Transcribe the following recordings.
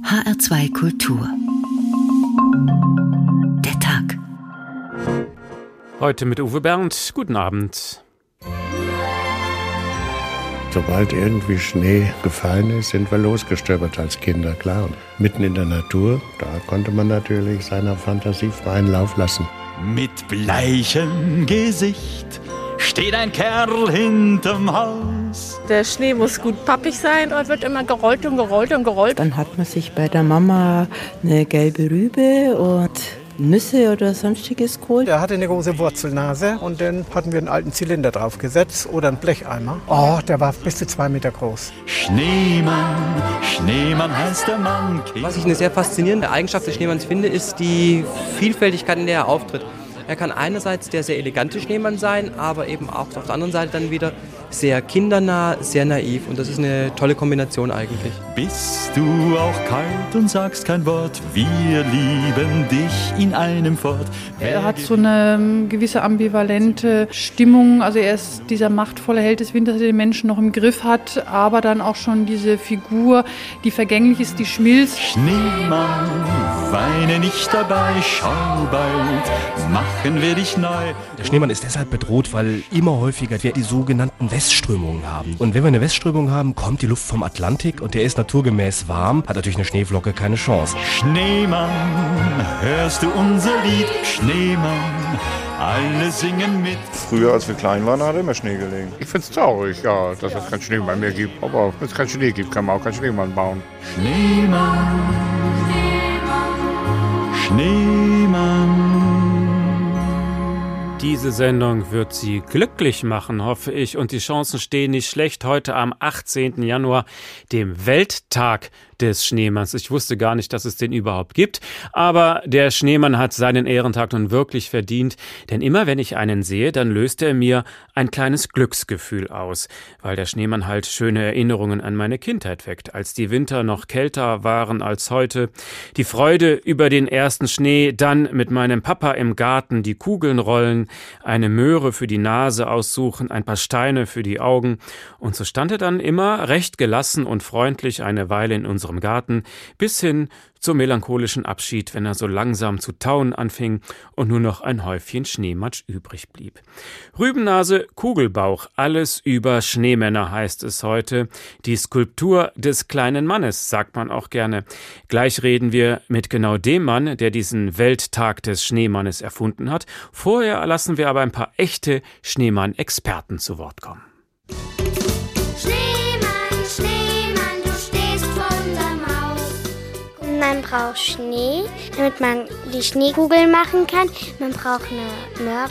HR2 Kultur. Der Tag. Heute mit Uwe Bernd. Guten Abend. Sobald irgendwie Schnee gefallen ist, sind wir losgestöbert als Kinder, klar. Und mitten in der Natur, da konnte man natürlich seiner Fantasie freien Lauf lassen. Mit bleichem Gesicht steht ein Kerl hinterm Haus. Der Schnee muss gut pappig sein und wird immer gerollt und gerollt und gerollt. Dann hat man sich bei der Mama eine gelbe Rübe und Nüsse oder sonstiges geholt. Er hatte eine große Wurzelnase und dann hatten wir einen alten Zylinder draufgesetzt oder einen Blecheimer. Oh, der war bis zu zwei Meter groß. Schneemann, Schneemann heißt der Mann. Was ich eine sehr faszinierende Eigenschaft des Schneemanns finde, ist die Vielfältigkeit, in der er auftritt. Er kann einerseits der sehr elegante Schneemann sein, aber eben auch auf der anderen Seite dann wieder sehr kindernah, sehr naiv und das ist eine tolle Kombination eigentlich. Bist du auch kalt und sagst kein Wort, wir lieben dich in einem Fort. Er hat so eine ähm, gewisse ambivalente Stimmung, also er ist dieser machtvolle Held des Winters, der den Menschen noch im Griff hat, aber dann auch schon diese Figur, die vergänglich ist, die schmilzt. Schneemann, weine nicht dabei, schau bald, machen wir dich neu. Der Schneemann ist deshalb bedroht, weil immer häufiger die sogenannten Westströmungen haben. Und wenn wir eine Westströmung haben, kommt die Luft vom Atlantik und der ist naturgemäß warm, hat natürlich eine Schneeflocke keine Chance. Schneemann, hörst du unser Lied? Schneemann, alle singen mit. Früher, als wir klein waren, hat immer Schnee gelegen. Ich find's traurig, ja, dass es keinen Schnee bei mir gibt. Aber wenn es keinen Schnee gibt, kann man auch keinen Schneemann bauen. Schneemann, Schneemann. Diese Sendung wird Sie glücklich machen, hoffe ich, und die Chancen stehen nicht schlecht heute am 18. Januar, dem Welttag des Schneemanns. Ich wusste gar nicht, dass es den überhaupt gibt, aber der Schneemann hat seinen Ehrentag nun wirklich verdient, denn immer wenn ich einen sehe, dann löst er mir ein kleines Glücksgefühl aus, weil der Schneemann halt schöne Erinnerungen an meine Kindheit weckt, als die Winter noch kälter waren als heute, die Freude über den ersten Schnee, dann mit meinem Papa im Garten die Kugeln rollen, eine Möhre für die Nase aussuchen, ein paar Steine für die Augen, und so stand er dann immer recht gelassen und freundlich eine Weile in unserem Garten, bis hin zum melancholischen Abschied, wenn er so langsam zu tauen anfing und nur noch ein Häufchen Schneematsch übrig blieb. Rübennase, Kugelbauch, alles über Schneemänner heißt es heute. Die Skulptur des kleinen Mannes, sagt man auch gerne. Gleich reden wir mit genau dem Mann, der diesen Welttag des Schneemannes erfunden hat. Vorher lassen wir aber ein paar echte Schneemann-Experten zu Wort kommen. Man braucht Schnee, damit man die Schneekugeln machen kann. Man braucht eine Möhre,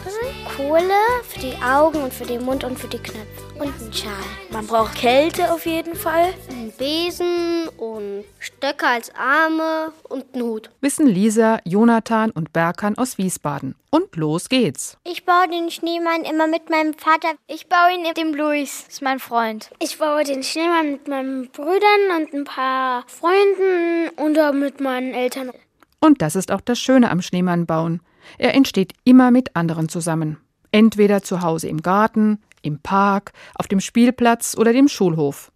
Kohle für die Augen und für den Mund und für die Knöpfe und einen Schal. Man braucht Kälte auf jeden Fall. Einen Besen und Stöcke als Arme und einen Hut. Wissen Lisa, Jonathan und Berkan aus Wiesbaden. Und los geht's. Ich baue den Schneemann immer mit meinem Vater. Ich baue ihn mit dem Luis, ist mein Freund. Ich baue den Schneemann mit meinen Brüdern und ein paar Freunden und mit meinen Eltern. Und das ist auch das Schöne am Schneemannbauen. Er entsteht immer mit anderen zusammen. Entweder zu Hause im Garten, im Park, auf dem Spielplatz oder dem Schulhof.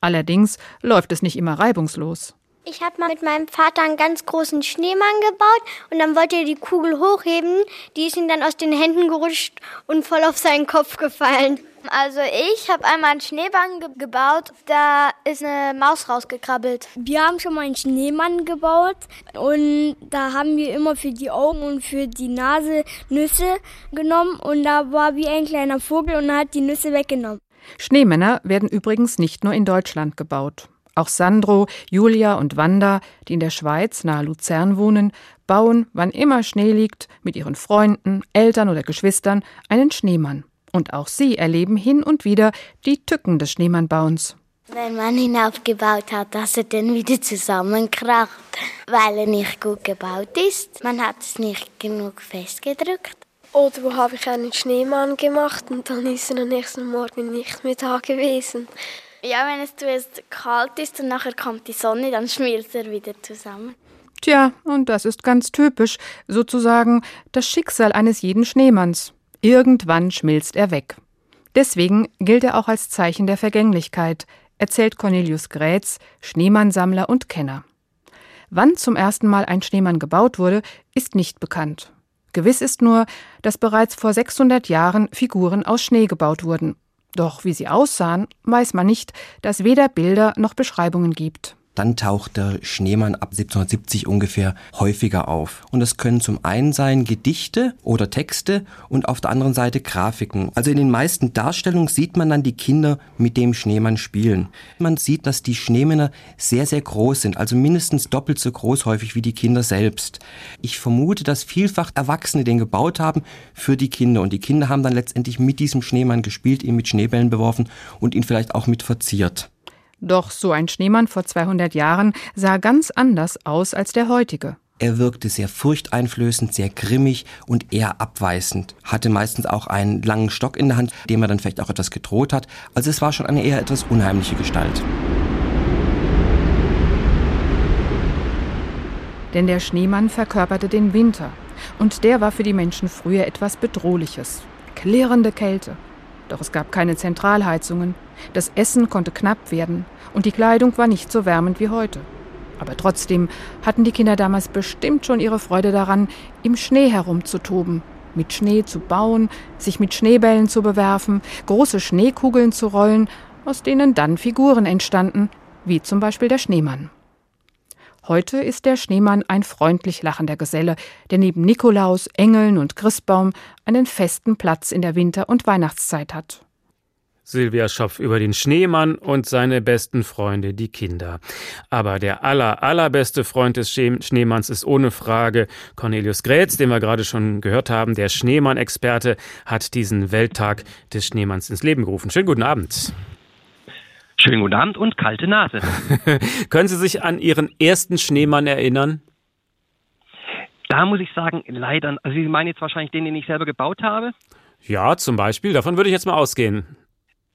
Allerdings läuft es nicht immer reibungslos. Ich habe mal mit meinem Vater einen ganz großen Schneemann gebaut und dann wollte er die Kugel hochheben. Die ist ihm dann aus den Händen gerutscht und voll auf seinen Kopf gefallen. Also ich habe einmal einen Schneemann ge gebaut, da ist eine Maus rausgekrabbelt. Wir haben schon mal einen Schneemann gebaut und da haben wir immer für die Augen und für die Nase Nüsse genommen und da war wie ein kleiner Vogel und hat die Nüsse weggenommen. Schneemänner werden übrigens nicht nur in Deutschland gebaut. Auch Sandro, Julia und Wanda, die in der Schweiz nahe Luzern wohnen, bauen, wann immer Schnee liegt, mit ihren Freunden, Eltern oder Geschwistern einen Schneemann. Und auch sie erleben hin und wieder die Tücken des Schneemannbauens. Wenn man ihn aufgebaut hat, dass er dann wieder zusammenkracht, weil er nicht gut gebaut ist. Man hat es nicht genug festgedrückt. Oder wo habe ich einen Schneemann gemacht und dann ist er am nächsten Morgen nicht mehr da gewesen. Ja, wenn es zuerst kalt ist und nachher kommt die Sonne, dann schmilzt er wieder zusammen. Tja, und das ist ganz typisch, sozusagen das Schicksal eines jeden Schneemanns. Irgendwann schmilzt er weg. Deswegen gilt er auch als Zeichen der Vergänglichkeit, erzählt Cornelius Grätz, Schneemannsammler und Kenner. Wann zum ersten Mal ein Schneemann gebaut wurde, ist nicht bekannt. Gewiss ist nur, dass bereits vor 600 Jahren Figuren aus Schnee gebaut wurden. Doch wie sie aussahen, weiß man nicht, da es weder Bilder noch Beschreibungen gibt dann taucht der Schneemann ab 1770 ungefähr häufiger auf. Und das können zum einen sein Gedichte oder Texte und auf der anderen Seite Grafiken. Also in den meisten Darstellungen sieht man dann die Kinder mit dem Schneemann spielen. Man sieht, dass die Schneemänner sehr, sehr groß sind, also mindestens doppelt so groß häufig wie die Kinder selbst. Ich vermute, dass vielfach Erwachsene den gebaut haben für die Kinder und die Kinder haben dann letztendlich mit diesem Schneemann gespielt, ihn mit Schneebällen beworfen und ihn vielleicht auch mit verziert. Doch so ein Schneemann vor 200 Jahren sah ganz anders aus als der heutige. Er wirkte sehr furchteinflößend, sehr grimmig und eher abweisend. Hatte meistens auch einen langen Stock in der Hand, dem er dann vielleicht auch etwas gedroht hat. Also es war schon eine eher etwas unheimliche Gestalt. Denn der Schneemann verkörperte den Winter. Und der war für die Menschen früher etwas Bedrohliches. Klirrende Kälte, doch es gab keine Zentralheizungen, das Essen konnte knapp werden und die Kleidung war nicht so wärmend wie heute. Aber trotzdem hatten die Kinder damals bestimmt schon ihre Freude daran, im Schnee herumzutoben, mit Schnee zu bauen, sich mit Schneebällen zu bewerfen, große Schneekugeln zu rollen, aus denen dann Figuren entstanden, wie zum Beispiel der Schneemann. Heute ist der Schneemann ein freundlich lachender Geselle, der neben Nikolaus, Engeln und Christbaum einen festen Platz in der Winter- und Weihnachtszeit hat. Silvia Schopf über den Schneemann und seine besten Freunde, die Kinder. Aber der aller, allerbeste Freund des Schneemanns ist ohne Frage Cornelius Grätz, den wir gerade schon gehört haben. Der Schneemann-Experte hat diesen Welttag des Schneemanns ins Leben gerufen. Schönen guten Abend. Schönen guten Abend und kalte Nase. Können Sie sich an Ihren ersten Schneemann erinnern? Da muss ich sagen, leider. Also Sie meinen jetzt wahrscheinlich den, den ich selber gebaut habe? Ja, zum Beispiel. Davon würde ich jetzt mal ausgehen.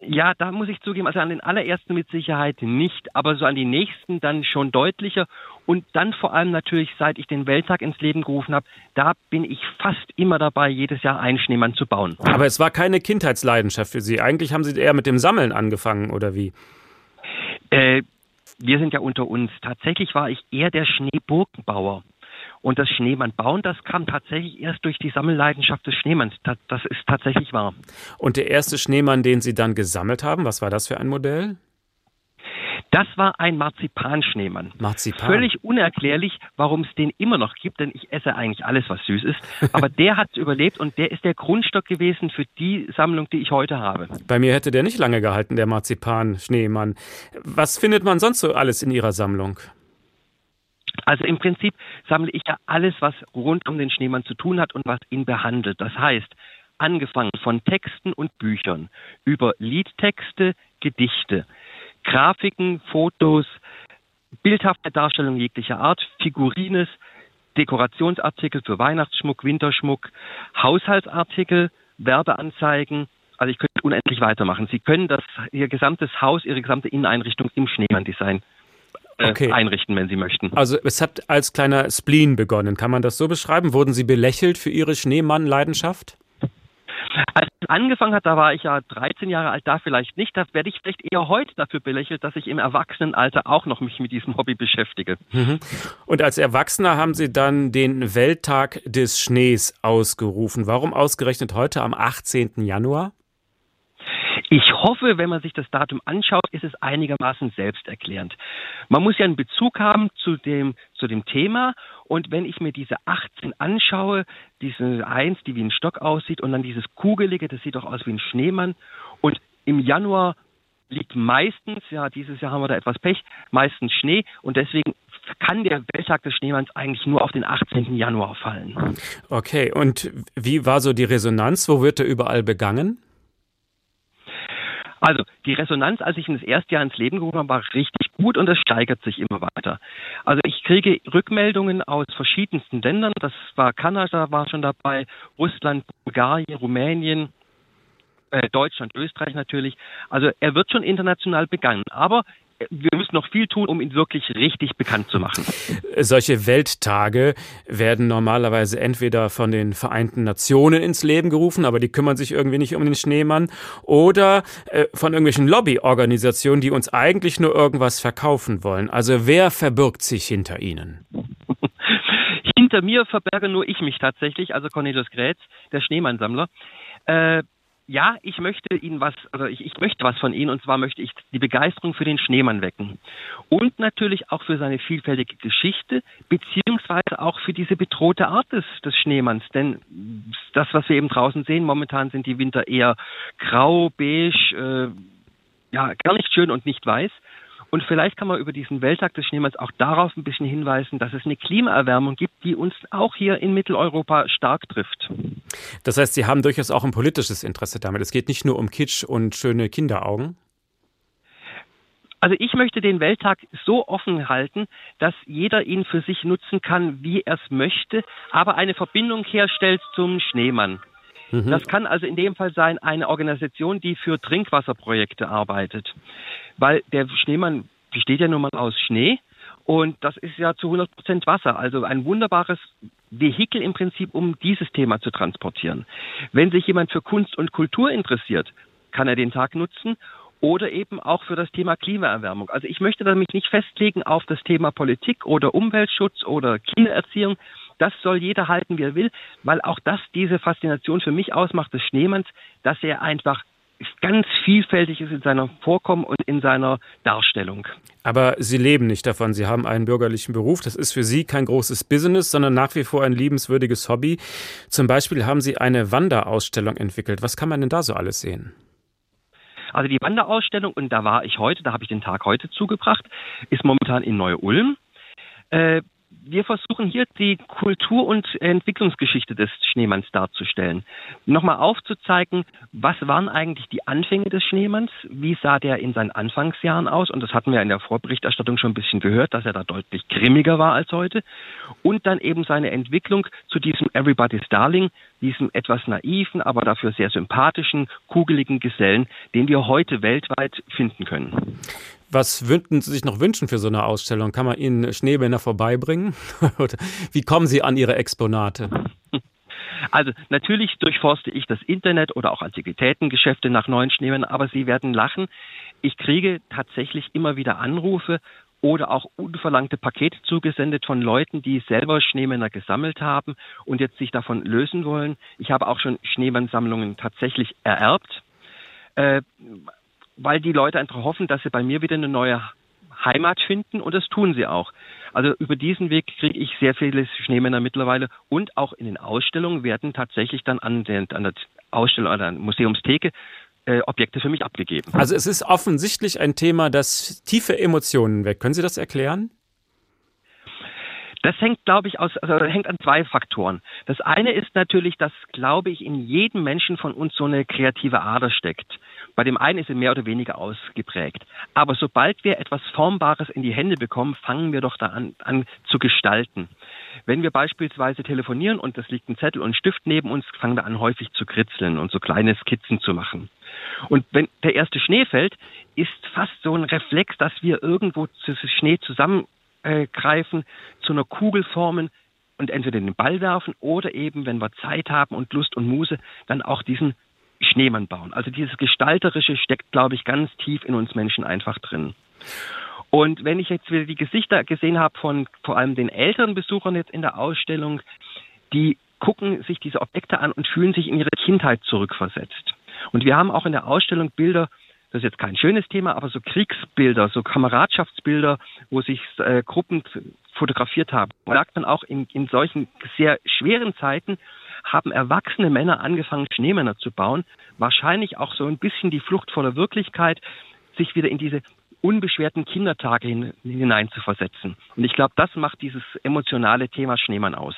Ja, da muss ich zugeben, also an den allerersten mit Sicherheit nicht, aber so an die nächsten dann schon deutlicher. Und dann vor allem natürlich, seit ich den Welttag ins Leben gerufen habe, da bin ich fast immer dabei, jedes Jahr einen Schneemann zu bauen. Aber es war keine Kindheitsleidenschaft für Sie. Eigentlich haben Sie eher mit dem Sammeln angefangen, oder wie? Äh, wir sind ja unter uns. Tatsächlich war ich eher der Schneeburgenbauer. Und das Schneemann bauen, das kam tatsächlich erst durch die Sammelleidenschaft des Schneemanns. Das ist tatsächlich wahr. Und der erste Schneemann, den Sie dann gesammelt haben, was war das für ein Modell? Das war ein Marzipanschneemann. Marzipan. Völlig unerklärlich, warum es den immer noch gibt, denn ich esse eigentlich alles, was süß ist. Aber der hat es überlebt und der ist der Grundstock gewesen für die Sammlung, die ich heute habe. Bei mir hätte der nicht lange gehalten, der Marzipan-Schneemann. Was findet man sonst so alles in Ihrer Sammlung? Also im Prinzip sammle ich ja alles, was rund um den Schneemann zu tun hat und was ihn behandelt. Das heißt, angefangen von Texten und Büchern, über Liedtexte, Gedichte, Grafiken, Fotos, bildhafte Darstellungen jeglicher Art, Figurines, Dekorationsartikel für Weihnachtsschmuck, Winterschmuck, Haushaltsartikel, Werbeanzeigen. Also ich könnte unendlich weitermachen. Sie können das Ihr gesamtes Haus, Ihre gesamte Inneneinrichtung im Schneemann-Design äh, okay. einrichten, wenn Sie möchten. Also es hat als kleiner Spleen begonnen. Kann man das so beschreiben? Wurden Sie belächelt für Ihre Schneemann-Leidenschaft? Als es angefangen hat, da war ich ja 13 Jahre alt, da vielleicht nicht. Da werde ich vielleicht eher heute dafür belächelt, dass ich im Erwachsenenalter auch noch mich mit diesem Hobby beschäftige. Mhm. Und als Erwachsener haben Sie dann den Welttag des Schnees ausgerufen. Warum ausgerechnet heute am 18. Januar? Ich hoffe, wenn man sich das Datum anschaut, ist es einigermaßen selbsterklärend. Man muss ja einen Bezug haben zu dem, zu dem Thema. Und wenn ich mir diese 18 anschaue, diese 1, die wie ein Stock aussieht, und dann dieses Kugelige, das sieht doch aus wie ein Schneemann. Und im Januar liegt meistens, ja, dieses Jahr haben wir da etwas Pech, meistens Schnee. Und deswegen kann der Welttag des Schneemanns eigentlich nur auf den 18. Januar fallen. Okay, und wie war so die Resonanz? Wo wird er überall begangen? Also die Resonanz, als ich ihn das erste Jahr ins Leben gerufen habe, war richtig gut und es steigert sich immer weiter. Also ich kriege Rückmeldungen aus verschiedensten Ländern. Das war Kanada, war schon dabei, Russland, Bulgarien, Rumänien, äh, Deutschland, Österreich natürlich. Also er wird schon international begangen. Aber wir müssen noch viel tun, um ihn wirklich richtig bekannt zu machen. Solche Welttage werden normalerweise entweder von den Vereinten Nationen ins Leben gerufen, aber die kümmern sich irgendwie nicht um den Schneemann, oder äh, von irgendwelchen Lobbyorganisationen, die uns eigentlich nur irgendwas verkaufen wollen. Also wer verbirgt sich hinter ihnen? hinter mir verberge nur ich mich tatsächlich, also Cornelius Grätz, der Schneemannsammler. Äh, ja, ich möchte Ihnen was, also ich, ich möchte was von Ihnen und zwar möchte ich die Begeisterung für den Schneemann wecken. Und natürlich auch für seine vielfältige Geschichte, beziehungsweise auch für diese bedrohte Art des, des Schneemanns. Denn das, was wir eben draußen sehen, momentan sind die Winter eher grau, beige, äh, ja, gar nicht schön und nicht weiß. Und vielleicht kann man über diesen Welttag des Schneemanns auch darauf ein bisschen hinweisen, dass es eine Klimaerwärmung gibt, die uns auch hier in Mitteleuropa stark trifft. Das heißt, Sie haben durchaus auch ein politisches Interesse damit. Es geht nicht nur um Kitsch und schöne Kinderaugen. Also ich möchte den Welttag so offen halten, dass jeder ihn für sich nutzen kann, wie er es möchte, aber eine Verbindung herstellt zum Schneemann. Mhm. Das kann also in dem Fall sein eine Organisation, die für Trinkwasserprojekte arbeitet. Weil der Schneemann besteht ja nun mal aus Schnee und das ist ja zu 100 Prozent Wasser. Also ein wunderbares Vehikel im Prinzip, um dieses Thema zu transportieren. Wenn sich jemand für Kunst und Kultur interessiert, kann er den Tag nutzen oder eben auch für das Thema Klimaerwärmung. Also ich möchte damit nicht festlegen auf das Thema Politik oder Umweltschutz oder Kindererziehung, das soll jeder halten, wie er will, weil auch das diese Faszination für mich ausmacht des Schneemanns, dass er einfach ganz vielfältig ist in seiner Vorkommen und in seiner Darstellung. Aber Sie leben nicht davon. Sie haben einen bürgerlichen Beruf. Das ist für Sie kein großes Business, sondern nach wie vor ein liebenswürdiges Hobby. Zum Beispiel haben Sie eine Wanderausstellung entwickelt. Was kann man denn da so alles sehen? Also die Wanderausstellung, und da war ich heute, da habe ich den Tag heute zugebracht, ist momentan in Neu-Ulm. Äh, wir versuchen hier die Kultur- und Entwicklungsgeschichte des Schneemanns darzustellen. Nochmal aufzuzeigen, was waren eigentlich die Anfänge des Schneemanns, wie sah der in seinen Anfangsjahren aus, und das hatten wir in der Vorberichterstattung schon ein bisschen gehört, dass er da deutlich grimmiger war als heute, und dann eben seine Entwicklung zu diesem Everybody's Darling, diesem etwas naiven, aber dafür sehr sympathischen, kugeligen Gesellen, den wir heute weltweit finden können. Was würden Sie sich noch wünschen für so eine Ausstellung? Kann man Ihnen Schneemänner vorbeibringen? Wie kommen Sie an Ihre Exponate? Also natürlich durchforste ich das Internet oder auch Antiquitätengeschäfte nach neuen Schneemännern, aber Sie werden lachen. Ich kriege tatsächlich immer wieder Anrufe oder auch unverlangte Pakete zugesendet von Leuten, die selber Schneemänner gesammelt haben und jetzt sich davon lösen wollen. Ich habe auch schon Schneemannsammlungen tatsächlich ererbt. Äh, weil die Leute einfach hoffen, dass sie bei mir wieder eine neue Heimat finden und das tun sie auch. Also über diesen Weg kriege ich sehr viele Schneemänner mittlerweile und auch in den Ausstellungen werden tatsächlich dann an, den, an der Ausstellung oder an der Museumstheke äh, Objekte für mich abgegeben. Also es ist offensichtlich ein Thema, das tiefe Emotionen weckt. Können Sie das erklären? Das hängt, glaube ich, aus, also hängt an zwei Faktoren. Das eine ist natürlich, dass, glaube ich, in jedem Menschen von uns so eine kreative Ader steckt. Bei dem einen ist sie mehr oder weniger ausgeprägt. Aber sobald wir etwas Formbares in die Hände bekommen, fangen wir doch da an, an zu gestalten. Wenn wir beispielsweise telefonieren und es liegt ein Zettel und ein Stift neben uns, fangen wir an häufig zu kritzeln und so kleine Skizzen zu machen. Und wenn der erste Schnee fällt, ist fast so ein Reflex, dass wir irgendwo Schnee zusammen äh, greifen, zu einer Kugel formen und entweder den Ball werfen oder eben, wenn wir Zeit haben und Lust und Muße, dann auch diesen Schneemann bauen. Also dieses Gestalterische steckt, glaube ich, ganz tief in uns Menschen einfach drin. Und wenn ich jetzt wieder die Gesichter gesehen habe von vor allem den älteren Besuchern jetzt in der Ausstellung, die gucken sich diese Objekte an und fühlen sich in ihre Kindheit zurückversetzt. Und wir haben auch in der Ausstellung Bilder das ist jetzt kein schönes Thema, aber so Kriegsbilder, so Kameradschaftsbilder, wo sich äh, Gruppen fotografiert haben. Man sagt dann auch in, in solchen sehr schweren Zeiten haben erwachsene Männer angefangen, Schneemänner zu bauen. Wahrscheinlich auch so ein bisschen die Flucht vor der Wirklichkeit, sich wieder in diese unbeschwerten Kindertage hin, hinein zu versetzen. Und ich glaube, das macht dieses emotionale Thema Schneemann aus.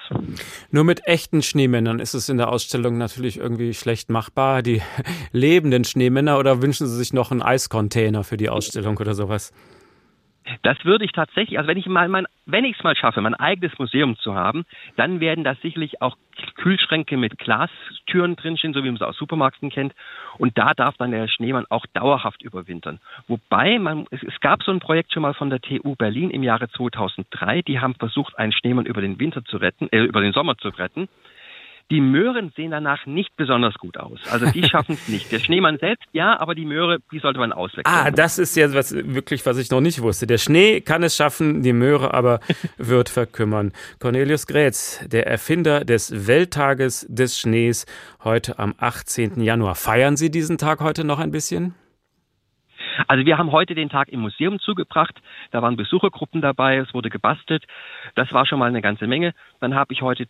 Nur mit echten Schneemännern ist es in der Ausstellung natürlich irgendwie schlecht machbar. Die lebenden Schneemänner oder wünschen Sie sich noch einen Eiscontainer für die Ausstellung oder sowas? Das würde ich tatsächlich, also wenn ich mal mein, wenn ich es mal schaffe, mein eigenes Museum zu haben, dann werden da sicherlich auch Kühlschränke mit Glastüren drinstehen, so wie man es aus Supermärkten kennt. Und da darf dann der Schneemann auch dauerhaft überwintern. Wobei man, es, es gab so ein Projekt schon mal von der TU Berlin im Jahre 2003. Die haben versucht, einen Schneemann über den Winter zu retten, äh, über den Sommer zu retten. Die Möhren sehen danach nicht besonders gut aus. Also die schaffen es nicht. Der Schneemann selbst ja, aber die Möhre, die sollte man auswechseln. Ah, das ist ja was, wirklich, was ich noch nicht wusste. Der Schnee kann es schaffen, die Möhre aber wird verkümmern. Cornelius Grätz, der Erfinder des Welttages des Schnees, heute am 18. Januar. Feiern Sie diesen Tag heute noch ein bisschen? Also wir haben heute den Tag im Museum zugebracht. Da waren Besuchergruppen dabei, es wurde gebastelt. Das war schon mal eine ganze Menge. Dann habe ich heute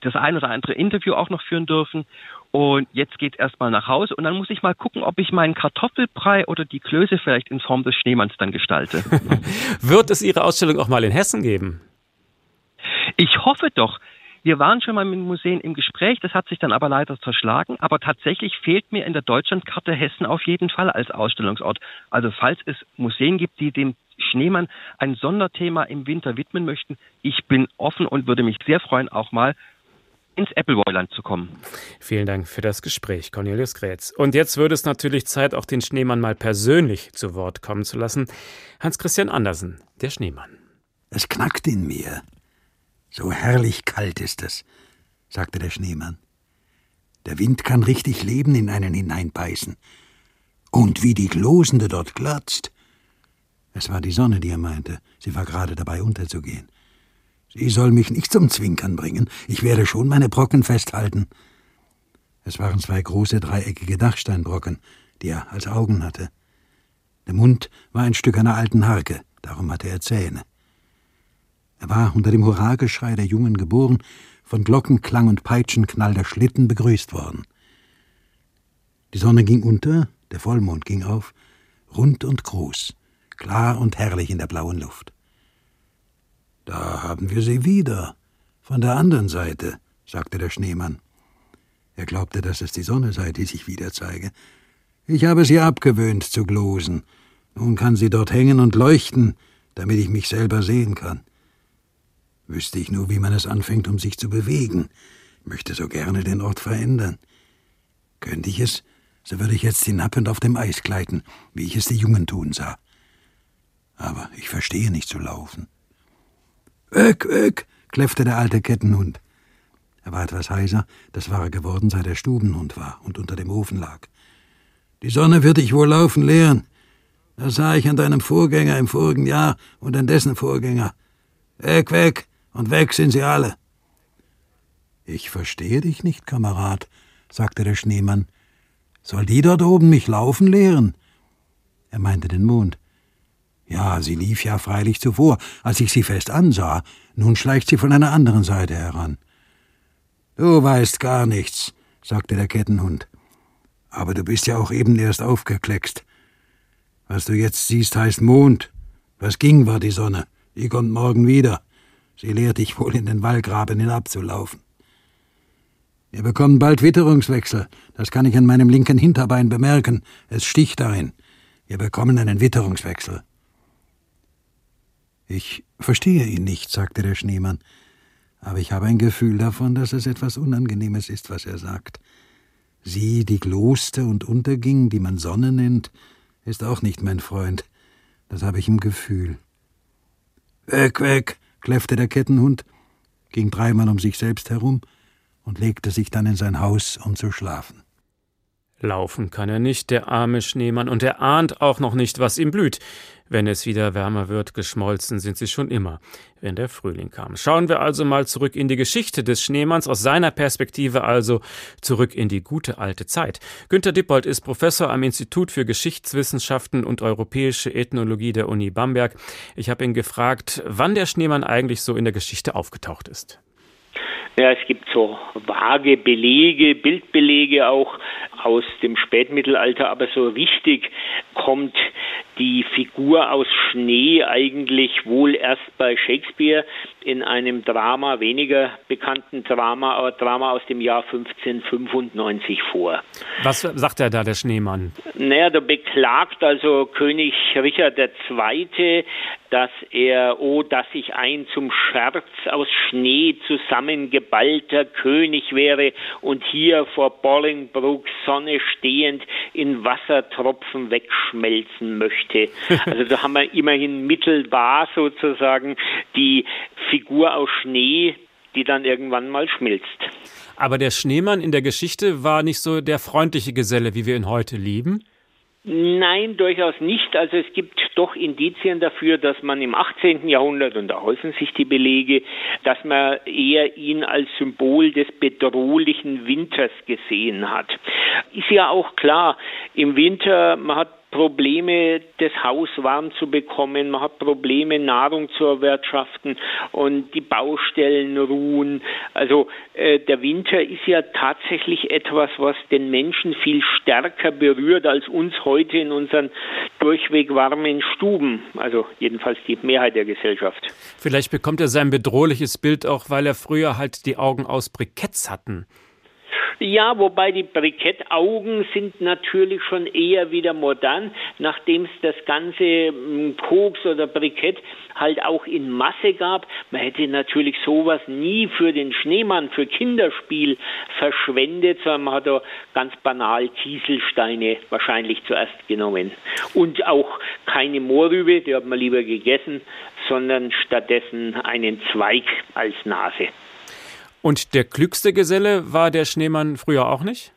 das ein oder andere Interview auch noch führen dürfen. Und jetzt geht erstmal nach Hause und dann muss ich mal gucken, ob ich meinen Kartoffelbrei oder die Klöße vielleicht in Form des Schneemanns dann gestalte. Wird es Ihre Ausstellung auch mal in Hessen geben? Ich hoffe doch. Wir waren schon mal mit Museen im Gespräch, das hat sich dann aber leider zerschlagen. Aber tatsächlich fehlt mir in der Deutschlandkarte Hessen auf jeden Fall als Ausstellungsort. Also falls es Museen gibt, die dem Schneemann ein Sonderthema im Winter widmen möchten. Ich bin offen und würde mich sehr freuen, auch mal ins Appleboyland zu kommen. Vielen Dank für das Gespräch, Cornelius Grätz. Und jetzt würde es natürlich Zeit, auch den Schneemann mal persönlich zu Wort kommen zu lassen. Hans-Christian Andersen, der Schneemann. Es knackt in mir. So herrlich kalt ist es, sagte der Schneemann. Der Wind kann richtig Leben in einen hineinbeißen. Und wie die Glosende dort glatzt. Es war die Sonne, die er meinte. Sie war gerade dabei unterzugehen. Sie soll mich nicht zum Zwinkern bringen. Ich werde schon meine Brocken festhalten. Es waren zwei große dreieckige Dachsteinbrocken, die er als Augen hatte. Der Mund war ein Stück einer alten Harke, darum hatte er Zähne. Er war unter dem Hurrageschrei der Jungen geboren, von Glockenklang und Peitschenknall der Schlitten begrüßt worden. Die Sonne ging unter, der Vollmond ging auf, rund und groß klar und herrlich in der blauen Luft. Da haben wir sie wieder, von der anderen Seite, sagte der Schneemann. Er glaubte, dass es die Sonne sei, die sich wieder zeige. Ich habe sie abgewöhnt zu glosen. Nun kann sie dort hängen und leuchten, damit ich mich selber sehen kann. Wüsste ich nur, wie man es anfängt, um sich zu bewegen. Ich möchte so gerne den Ort verändern. Könnte ich es, so würde ich jetzt hinappend auf dem Eis gleiten, wie ich es die Jungen tun sah aber ich verstehe nicht zu laufen. Weg, weg, kläffte der alte Kettenhund. Er war etwas heiser, das war er geworden, seit er Stubenhund war und unter dem Ofen lag. Die Sonne wird dich wohl laufen lehren. Das sah ich an deinem Vorgänger im vorigen Jahr und an dessen Vorgänger. Weg, weg, und weg sind sie alle. Ich verstehe dich nicht, Kamerad, sagte der Schneemann. Soll die dort oben mich laufen lehren? Er meinte den Mond. Ja, sie lief ja freilich zuvor, als ich sie fest ansah. Nun schleicht sie von einer anderen Seite heran. Du weißt gar nichts, sagte der Kettenhund. Aber du bist ja auch eben erst aufgekleckst. Was du jetzt siehst, heißt Mond. Was ging, war die Sonne. Die kommt morgen wieder. Sie lehrt dich wohl in den Wallgraben hinabzulaufen. Wir bekommen bald Witterungswechsel. Das kann ich an meinem linken Hinterbein bemerken. Es sticht darin. Wir bekommen einen Witterungswechsel. Ich verstehe ihn nicht, sagte der Schneemann, aber ich habe ein Gefühl davon, dass es etwas Unangenehmes ist, was er sagt. Sie, die gloste und unterging, die man Sonne nennt, ist auch nicht mein Freund. Das habe ich im Gefühl. Weg, weg, kläffte der Kettenhund, ging dreimal um sich selbst herum und legte sich dann in sein Haus, um zu schlafen. Laufen kann er nicht, der arme Schneemann, und er ahnt auch noch nicht, was ihm blüht. Wenn es wieder wärmer wird, geschmolzen sind sie schon immer, wenn der Frühling kam. Schauen wir also mal zurück in die Geschichte des Schneemanns, aus seiner Perspektive also zurück in die gute alte Zeit. Günter Dippold ist Professor am Institut für Geschichtswissenschaften und europäische Ethnologie der Uni Bamberg. Ich habe ihn gefragt, wann der Schneemann eigentlich so in der Geschichte aufgetaucht ist. Ja, es gibt so vage Belege, Bildbelege auch aus dem Spätmittelalter, aber so richtig kommt die Figur aus Schnee eigentlich wohl erst bei Shakespeare in einem Drama, weniger bekannten Drama, Drama aus dem Jahr 1595 vor. Was sagt er da, der Schneemann? Naja, da beklagt also König Richard II., dass er, oh, dass ich ein zum Scherz aus Schnee zusammengeballter König wäre und hier vor Bolingbrook Sonne stehend in Wassertropfen wegschmelzen möchte. Also da haben wir immerhin mittelbar sozusagen die Figur aus Schnee, die dann irgendwann mal schmilzt. Aber der Schneemann in der Geschichte war nicht so der freundliche Geselle, wie wir ihn heute lieben? Nein, durchaus nicht. Also es gibt doch Indizien dafür, dass man im 18. Jahrhundert, und da häufen sich die Belege, dass man eher ihn als Symbol des bedrohlichen Winters gesehen hat. Ist ja auch klar, im Winter, man hat Probleme, das Haus warm zu bekommen, man hat Probleme, Nahrung zu erwirtschaften und die Baustellen ruhen. Also äh, der Winter ist ja tatsächlich etwas, was den Menschen viel stärker berührt als uns heute in unseren durchweg warmen Stuben. Also jedenfalls die Mehrheit der Gesellschaft. Vielleicht bekommt er sein bedrohliches Bild auch, weil er früher halt die Augen aus Briketts hatten. Ja, wobei die Brikettaugen sind natürlich schon eher wieder modern, nachdem es das ganze hm, Koks oder Brikett halt auch in Masse gab. Man hätte natürlich sowas nie für den Schneemann, für Kinderspiel verschwendet, sondern man hat da ganz banal Kieselsteine wahrscheinlich zuerst genommen. Und auch keine Mohrrübe, die hat man lieber gegessen, sondern stattdessen einen Zweig als Nase. Und der klügste Geselle war der Schneemann früher auch nicht?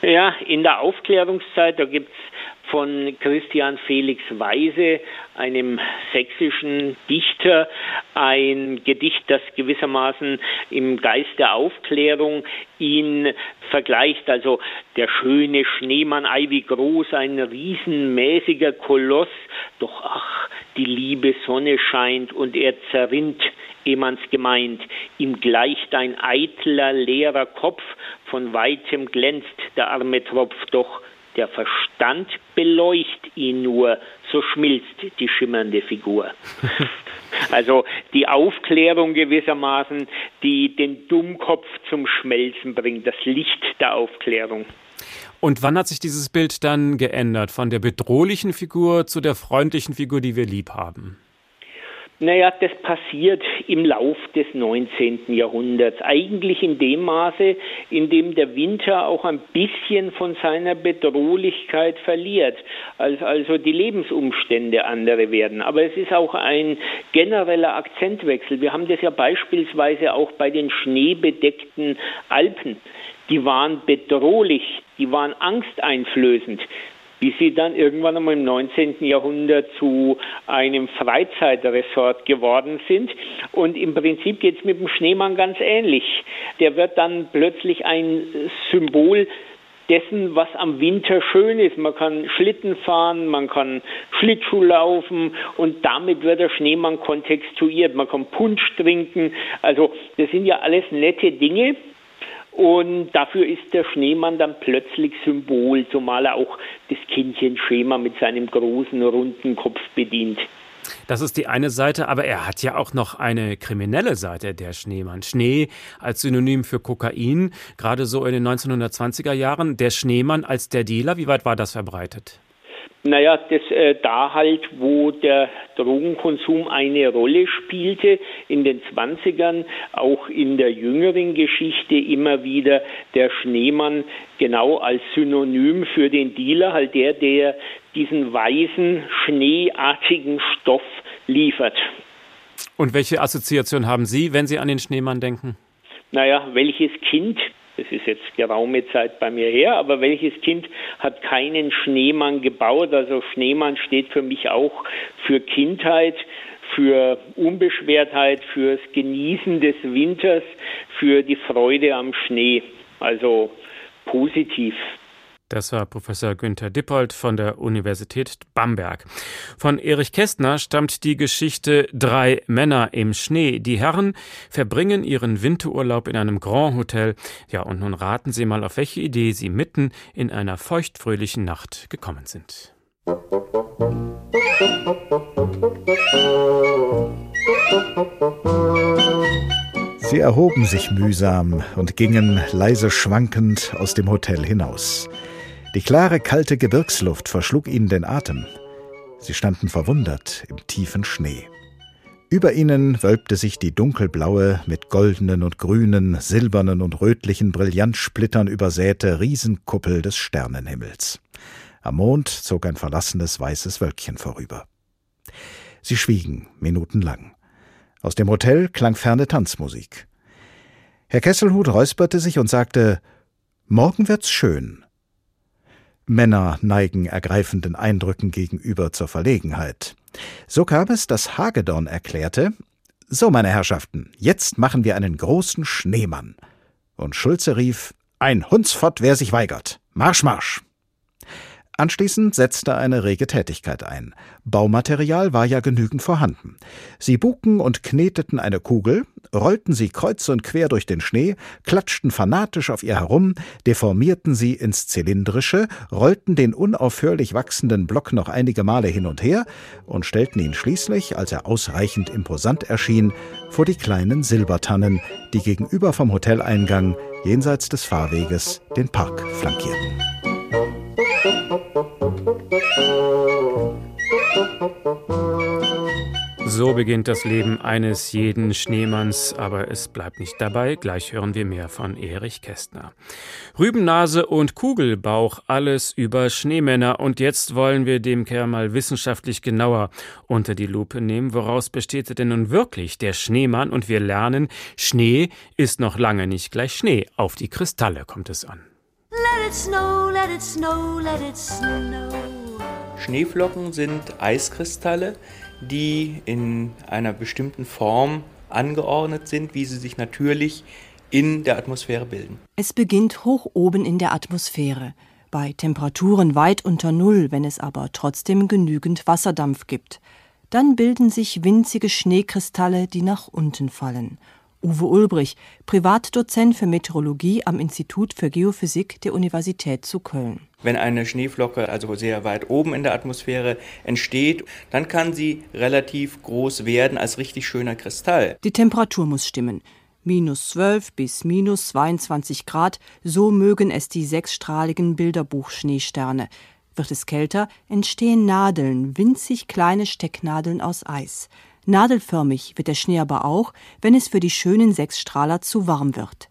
Ja, in der Aufklärungszeit, da gibt es von Christian Felix Weise, einem sächsischen Dichter, ein Gedicht, das gewissermaßen im Geist der Aufklärung ihn vergleicht. Also der schöne Schneemann, ei wie groß, ein riesenmäßiger Koloss, doch ach, die liebe Sonne scheint und er zerrinnt ehe man's gemeint. Ihm gleicht ein eitler, leerer Kopf, von weitem glänzt der arme Tropf, doch der Verstand beleucht ihn nur, so schmilzt die schimmernde Figur. Also die Aufklärung gewissermaßen, die den Dummkopf zum Schmelzen bringt, das Licht der Aufklärung. Und wann hat sich dieses Bild dann geändert? Von der bedrohlichen Figur zu der freundlichen Figur, die wir lieb haben? Naja, das passiert im Lauf des 19. Jahrhunderts. Eigentlich in dem Maße, in dem der Winter auch ein bisschen von seiner Bedrohlichkeit verliert, als also die Lebensumstände andere werden. Aber es ist auch ein genereller Akzentwechsel. Wir haben das ja beispielsweise auch bei den schneebedeckten Alpen. Die waren bedrohlich, die waren angsteinflößend wie sie dann irgendwann einmal im 19. Jahrhundert zu einem Freizeitresort geworden sind. Und im Prinzip geht es mit dem Schneemann ganz ähnlich. Der wird dann plötzlich ein Symbol dessen, was am Winter schön ist. Man kann Schlitten fahren, man kann Schlittschuh laufen und damit wird der Schneemann kontextuiert. Man kann Punsch trinken. Also das sind ja alles nette Dinge, und dafür ist der Schneemann dann plötzlich Symbol, zumal er auch das Kindchen Schema mit seinem großen, runden Kopf bedient. Das ist die eine Seite, aber er hat ja auch noch eine kriminelle Seite, der Schneemann. Schnee als Synonym für Kokain, gerade so in den 1920er Jahren. Der Schneemann als der Dealer, wie weit war das verbreitet? Naja, das äh, da halt, wo der Drogenkonsum eine Rolle spielte, in den 20ern, auch in der jüngeren Geschichte immer wieder der Schneemann genau als Synonym für den Dealer, halt der, der diesen weißen, schneeartigen Stoff liefert. Und welche Assoziation haben Sie, wenn Sie an den Schneemann denken? Naja, welches Kind das ist jetzt geraume Zeit bei mir her, aber welches Kind hat keinen Schneemann gebaut? Also Schneemann steht für mich auch für Kindheit, für Unbeschwertheit, fürs Genießen des Winters, für die Freude am Schnee. Also positiv. Das war Professor Günther Dippold von der Universität Bamberg. Von Erich Kästner stammt die Geschichte Drei Männer im Schnee. Die Herren verbringen ihren Winterurlaub in einem Grand Hotel. Ja, und nun raten Sie mal, auf welche Idee Sie mitten in einer feuchtfröhlichen Nacht gekommen sind. Sie erhoben sich mühsam und gingen leise schwankend aus dem Hotel hinaus. Die klare, kalte Gebirgsluft verschlug ihnen den Atem. Sie standen verwundert im tiefen Schnee. Über ihnen wölbte sich die dunkelblaue, mit goldenen und grünen, silbernen und rötlichen Brillantsplittern übersäte Riesenkuppel des Sternenhimmels. Am Mond zog ein verlassenes weißes Wölkchen vorüber. Sie schwiegen minutenlang. Aus dem Hotel klang ferne Tanzmusik. Herr Kesselhut räusperte sich und sagte Morgen wird's schön. Männer neigen ergreifenden Eindrücken gegenüber zur Verlegenheit. So kam es, dass Hagedorn erklärte So, meine Herrschaften, jetzt machen wir einen großen Schneemann. Und Schulze rief Ein Hundsfott, wer sich weigert. Marsch, marsch. Anschließend setzte eine rege Tätigkeit ein. Baumaterial war ja genügend vorhanden. Sie buken und kneteten eine Kugel, rollten sie kreuz und quer durch den Schnee, klatschten fanatisch auf ihr herum, deformierten sie ins Zylindrische, rollten den unaufhörlich wachsenden Block noch einige Male hin und her und stellten ihn schließlich, als er ausreichend imposant erschien, vor die kleinen Silbertannen, die gegenüber vom Hoteleingang jenseits des Fahrweges den Park flankierten. So beginnt das Leben eines jeden Schneemanns, aber es bleibt nicht dabei. Gleich hören wir mehr von Erich Kästner. Rübennase und Kugelbauch, alles über Schneemänner. Und jetzt wollen wir dem Kerl mal wissenschaftlich genauer unter die Lupe nehmen. Woraus besteht denn nun wirklich der Schneemann? Und wir lernen, Schnee ist noch lange nicht gleich Schnee. Auf die Kristalle kommt es an. Let it snow, let it snow, let it snow. Schneeflocken sind Eiskristalle, die in einer bestimmten Form angeordnet sind, wie sie sich natürlich in der Atmosphäre bilden. Es beginnt hoch oben in der Atmosphäre, bei Temperaturen weit unter Null, wenn es aber trotzdem genügend Wasserdampf gibt. Dann bilden sich winzige Schneekristalle, die nach unten fallen. Uwe Ulbrich, Privatdozent für Meteorologie am Institut für Geophysik der Universität zu Köln. Wenn eine Schneeflocke also sehr weit oben in der Atmosphäre entsteht, dann kann sie relativ groß werden als richtig schöner Kristall. Die Temperatur muss stimmen. Minus 12 bis minus 22 Grad, so mögen es die sechsstrahligen Bilderbuch-Schneesterne. Wird es kälter, entstehen Nadeln, winzig kleine Stecknadeln aus Eis. Nadelförmig wird der Schnee aber auch, wenn es für die schönen Sechsstrahler zu warm wird.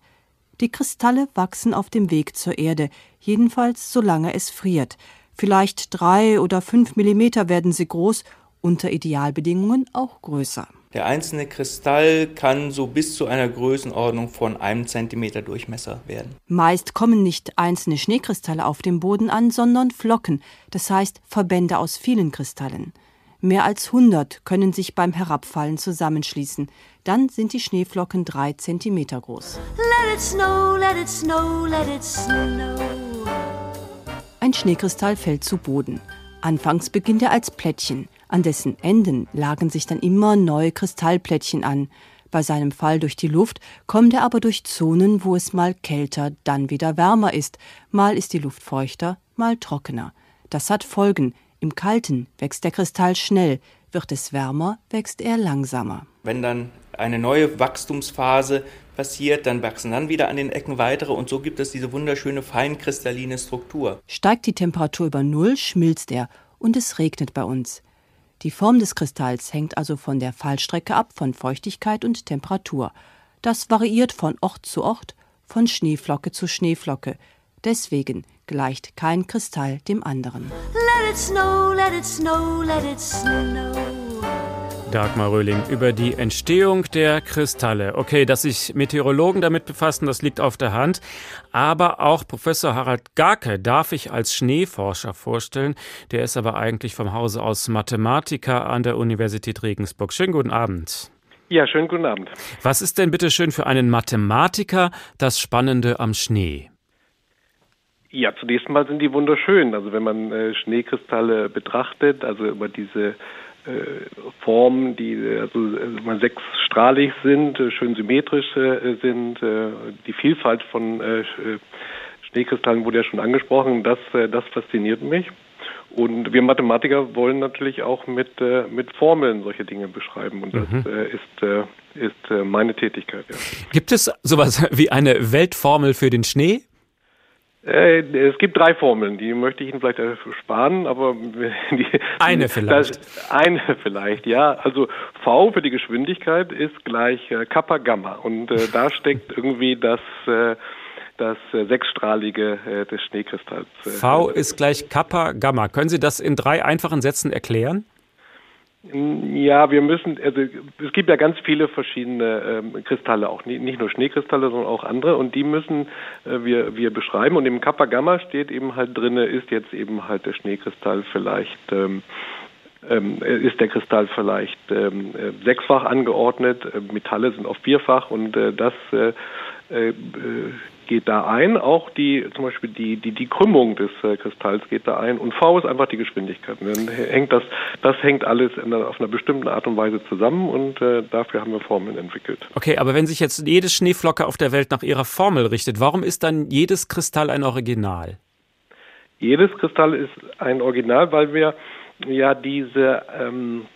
Die Kristalle wachsen auf dem Weg zur Erde, jedenfalls solange es friert. Vielleicht drei oder fünf Millimeter werden sie groß, unter Idealbedingungen auch größer. Der einzelne Kristall kann so bis zu einer Größenordnung von einem Zentimeter Durchmesser werden. Meist kommen nicht einzelne Schneekristalle auf dem Boden an, sondern Flocken, das heißt Verbände aus vielen Kristallen. Mehr als 100 können sich beim Herabfallen zusammenschließen. Dann sind die Schneeflocken drei Zentimeter groß. Snow, snow. Ein Schneekristall fällt zu Boden. Anfangs beginnt er als Plättchen. An dessen Enden lagen sich dann immer neue Kristallplättchen an. Bei seinem Fall durch die Luft kommt er aber durch Zonen, wo es mal kälter, dann wieder wärmer ist. Mal ist die Luft feuchter, mal trockener. Das hat Folgen. Im Kalten wächst der Kristall schnell, wird es wärmer, wächst er langsamer. Wenn dann eine neue Wachstumsphase passiert, dann wachsen dann wieder an den Ecken weitere und so gibt es diese wunderschöne feinkristalline Struktur. Steigt die Temperatur über Null, schmilzt er und es regnet bei uns. Die Form des Kristalls hängt also von der Fallstrecke ab, von Feuchtigkeit und Temperatur. Das variiert von Ort zu Ort, von Schneeflocke zu Schneeflocke. Deswegen gleicht kein Kristall dem anderen. It snow, let it snow, let it snow. Dagmar Röhling über die Entstehung der Kristalle. Okay, dass sich Meteorologen damit befassen, das liegt auf der Hand. Aber auch Professor Harald Garke darf ich als Schneeforscher vorstellen. Der ist aber eigentlich vom Hause aus Mathematiker an der Universität Regensburg. Schönen guten Abend. Ja, schönen guten Abend. Was ist denn bitte schön für einen Mathematiker das Spannende am Schnee? Ja, zunächst mal sind die wunderschön. Also wenn man äh, Schneekristalle betrachtet, also über diese äh, Formen, die also äh, sechsstrahlig sind, äh, schön symmetrisch äh, sind, äh, die Vielfalt von Schneekristallen wurde ja schon angesprochen. Das, das fasziniert mich. Und wir Mathematiker wollen natürlich auch mit, äh, mit Formeln solche Dinge beschreiben. Und das Mhm. äh, ist, äh, ist äh, meine Tätigkeit. Ja. Gibt es sowas wie eine Weltformel für den Schnee? Äh, es gibt drei Formeln, die möchte ich Ihnen vielleicht ersparen, aber die, Eine vielleicht. Das, eine vielleicht, ja. Also V für die Geschwindigkeit ist gleich äh, Kappa Gamma und äh, da steckt irgendwie das äh, das äh, sechsstrahlige des Schneekristalls. V ist gleich Kappa Gamma. Können Sie das in drei einfachen Sätzen erklären? Ja, wir müssen, also es gibt ja ganz viele verschiedene ähm, Kristalle, auch. Nicht, nur Schneekristalle, sondern auch andere. Und die müssen äh, wir, wir beschreiben. Und im Kappa Gamma steht eben halt drinne, ist jetzt eben halt der Schneekristall vielleicht ähm, ähm, ist der Kristall vielleicht ähm, äh, sechsfach angeordnet, äh, Metalle sind oft vierfach. Und äh, das äh, äh, geht da ein. Auch die zum Beispiel die die die Krümmung des äh, Kristalls geht da ein und V ist einfach die Geschwindigkeit. Und dann hängt das das hängt alles in auf einer bestimmten Art und Weise zusammen und äh, dafür haben wir Formeln entwickelt. Okay, aber wenn sich jetzt jede Schneeflocke auf der Welt nach ihrer Formel richtet, warum ist dann jedes Kristall ein Original? Jedes Kristall ist ein Original, weil wir ja diese ähm,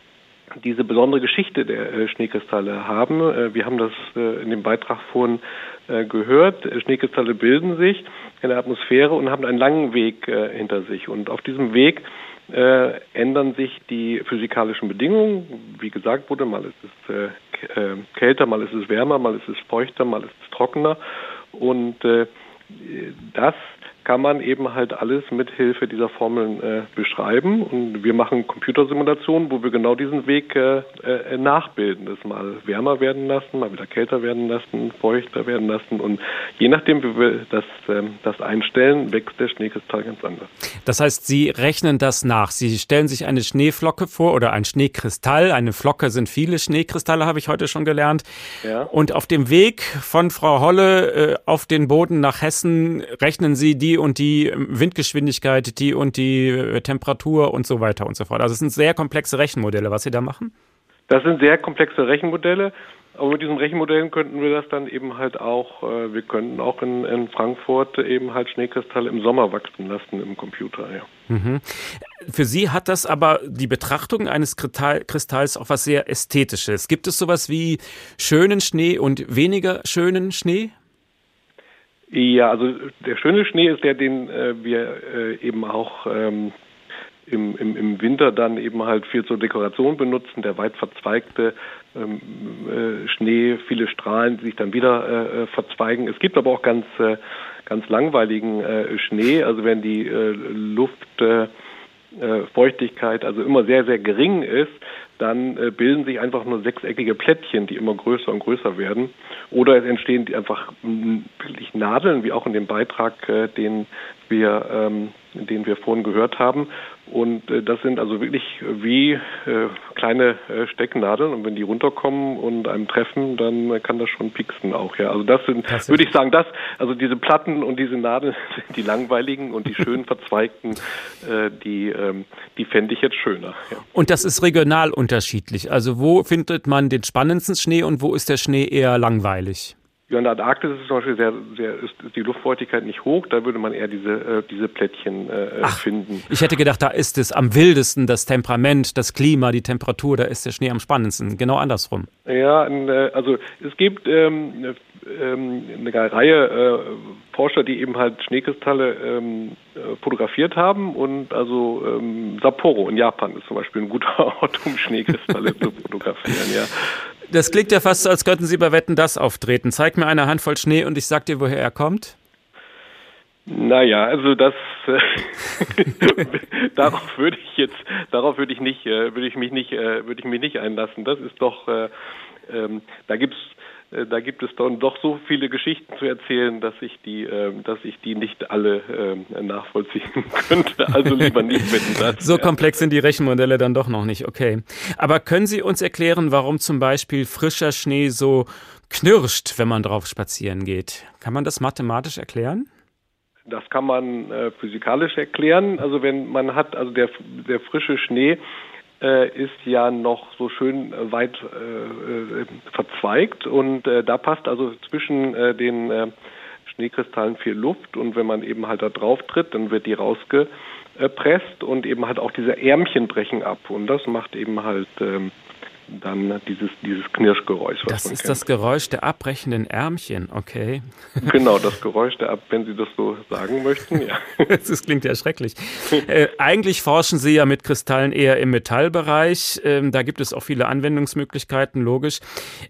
diese besondere Geschichte der äh, Schneekristalle haben. Äh, wir haben das äh, in dem Beitrag vorhin gehört. Schneekristalle bilden sich in der Atmosphäre und haben einen langen Weg äh, hinter sich. Und auf diesem Weg äh, ändern sich die physikalischen Bedingungen. Wie gesagt wurde, mal ist es äh, äh, kälter, mal ist es wärmer, mal ist es feuchter, mal ist es trockener. Und äh, das kann man eben halt alles mit Hilfe dieser Formeln äh, beschreiben. Und wir machen Computersimulationen, wo wir genau diesen Weg äh, äh, nachbilden. Das mal wärmer werden lassen, mal wieder kälter werden lassen, feuchter werden lassen. Und je nachdem, wie wir das, ähm, das einstellen, wächst der Schneekristall ganz anders. Das heißt, Sie rechnen das nach. Sie stellen sich eine Schneeflocke vor oder ein Schneekristall. Eine Flocke sind viele Schneekristalle, habe ich heute schon gelernt. Ja. Und auf dem Weg von Frau Holle äh, auf den Boden nach Hessen rechnen Sie die und die ähm, Windgeschwindigkeit, die und die äh, Temperatur und so weiter und so fort. Also es sind sehr komplexe Rechenmodelle, was Sie da machen. Das sind sehr komplexe Rechenmodelle. Aber mit diesen Rechenmodellen könnten wir das dann eben halt auch, äh, wir könnten auch in, in Frankfurt eben halt Schneekristalle im Sommer wachsen lassen im Computer, ja. Mhm. Für Sie hat das aber die Betrachtung eines Kristall- Kristalls auch was sehr Ästhetisches. Gibt es sowas wie schönen Schnee und weniger schönen Schnee? Ja, also der schöne Schnee ist der, den äh, wir äh, eben auch ähm, im, im, im Winter dann eben halt viel zur Dekoration benutzen, der weit verzweigte ähm, äh, Schnee, viele Strahlen, die sich dann wieder äh, äh, verzweigen. Es gibt aber auch ganz, äh, ganz langweiligen Schnee, also wenn die Luft Feuchtigkeit also immer sehr, sehr gering ist, dann äh, bilden sich einfach nur sechseckige Plättchen, die immer größer und größer werden. Oder es entstehen einfach wirklich Nadeln, wie auch in dem Beitrag, äh, den wir, ähm, den wir vorhin gehört haben. Und äh, das sind also wirklich wie äh, kleine äh, Stecknadeln. Und wenn die runterkommen und einem treffen, dann kann das schon pieksen auch. Ja, also das sind, würde ich sagen, das, also diese Platten und diese Nadeln sind die langweiligen und die schön verzweigten, äh, die, ähm, die fände ich jetzt schöner. Ja. Und das ist regional unterschiedlich. Also wo findet man den spannendsten Schnee und wo ist der Schnee eher langweilig? Ja, in der Antarktis ist zum Beispiel sehr, sehr ist, die Luftfeuchtigkeit nicht hoch, da würde man eher diese, äh, diese Plättchen äh, finden. Ich hätte gedacht, da ist es am wildesten, das Temperament, das Klima, die Temperatur, da ist der Schnee am spannendsten. Genau andersrum. Ja, äh, also es gibt ähm, ne- ähm, eine Reihe äh, Forscher, die eben halt Schneekristalle ähm, äh, fotografiert haben und also ähm, Sapporo in Japan ist zum Beispiel ein guter Ort, um Schneekristalle zu fotografieren, ja. Das klingt ja fast so, als könnten Sie bei Wetten das auftreten. Zeig mir eine Handvoll Schnee und ich sag dir, woher er kommt. Naja, also das äh, darauf würde ich jetzt, darauf würde ich nicht, äh, würde ich mich nicht, äh, würde ich mich nicht einlassen. Das ist doch, äh, ähm, da gibt's, da gibt es dann doch so viele Geschichten zu erzählen, dass ich die, äh, dass ich die nicht alle äh, nachvollziehen könnte. Also lieber nicht wetten das. So komplex sind die Rechenmodelle dann doch noch nicht, okay. Aber können Sie uns erklären, warum zum Beispiel frischer Schnee so knirscht, wenn man drauf spazieren geht? Kann man das mathematisch erklären? Das kann man äh, physikalisch erklären. Also wenn man hat, also der, der frische Schnee äh, ist ja noch so schön äh, weit äh, äh, verzweigt. Und äh, da passt also zwischen äh, den äh, Schneekristallen viel Luft. Und wenn man eben halt da drauf tritt, dann wird die rausge äh, presst und eben halt auch diese Ärmchen brechen ab. Und das macht eben halt ähm, dann dieses, dieses Knirschgeräusch. das ist kennt. das Geräusch der abbrechenden Ärmchen, okay. Genau, das Geräusch der Ab, wenn Sie das so sagen möchten, ja. das klingt ja schrecklich. äh, eigentlich forschen Sie ja mit Kristallen eher im Metallbereich. Ähm, da gibt es auch viele Anwendungsmöglichkeiten, logisch.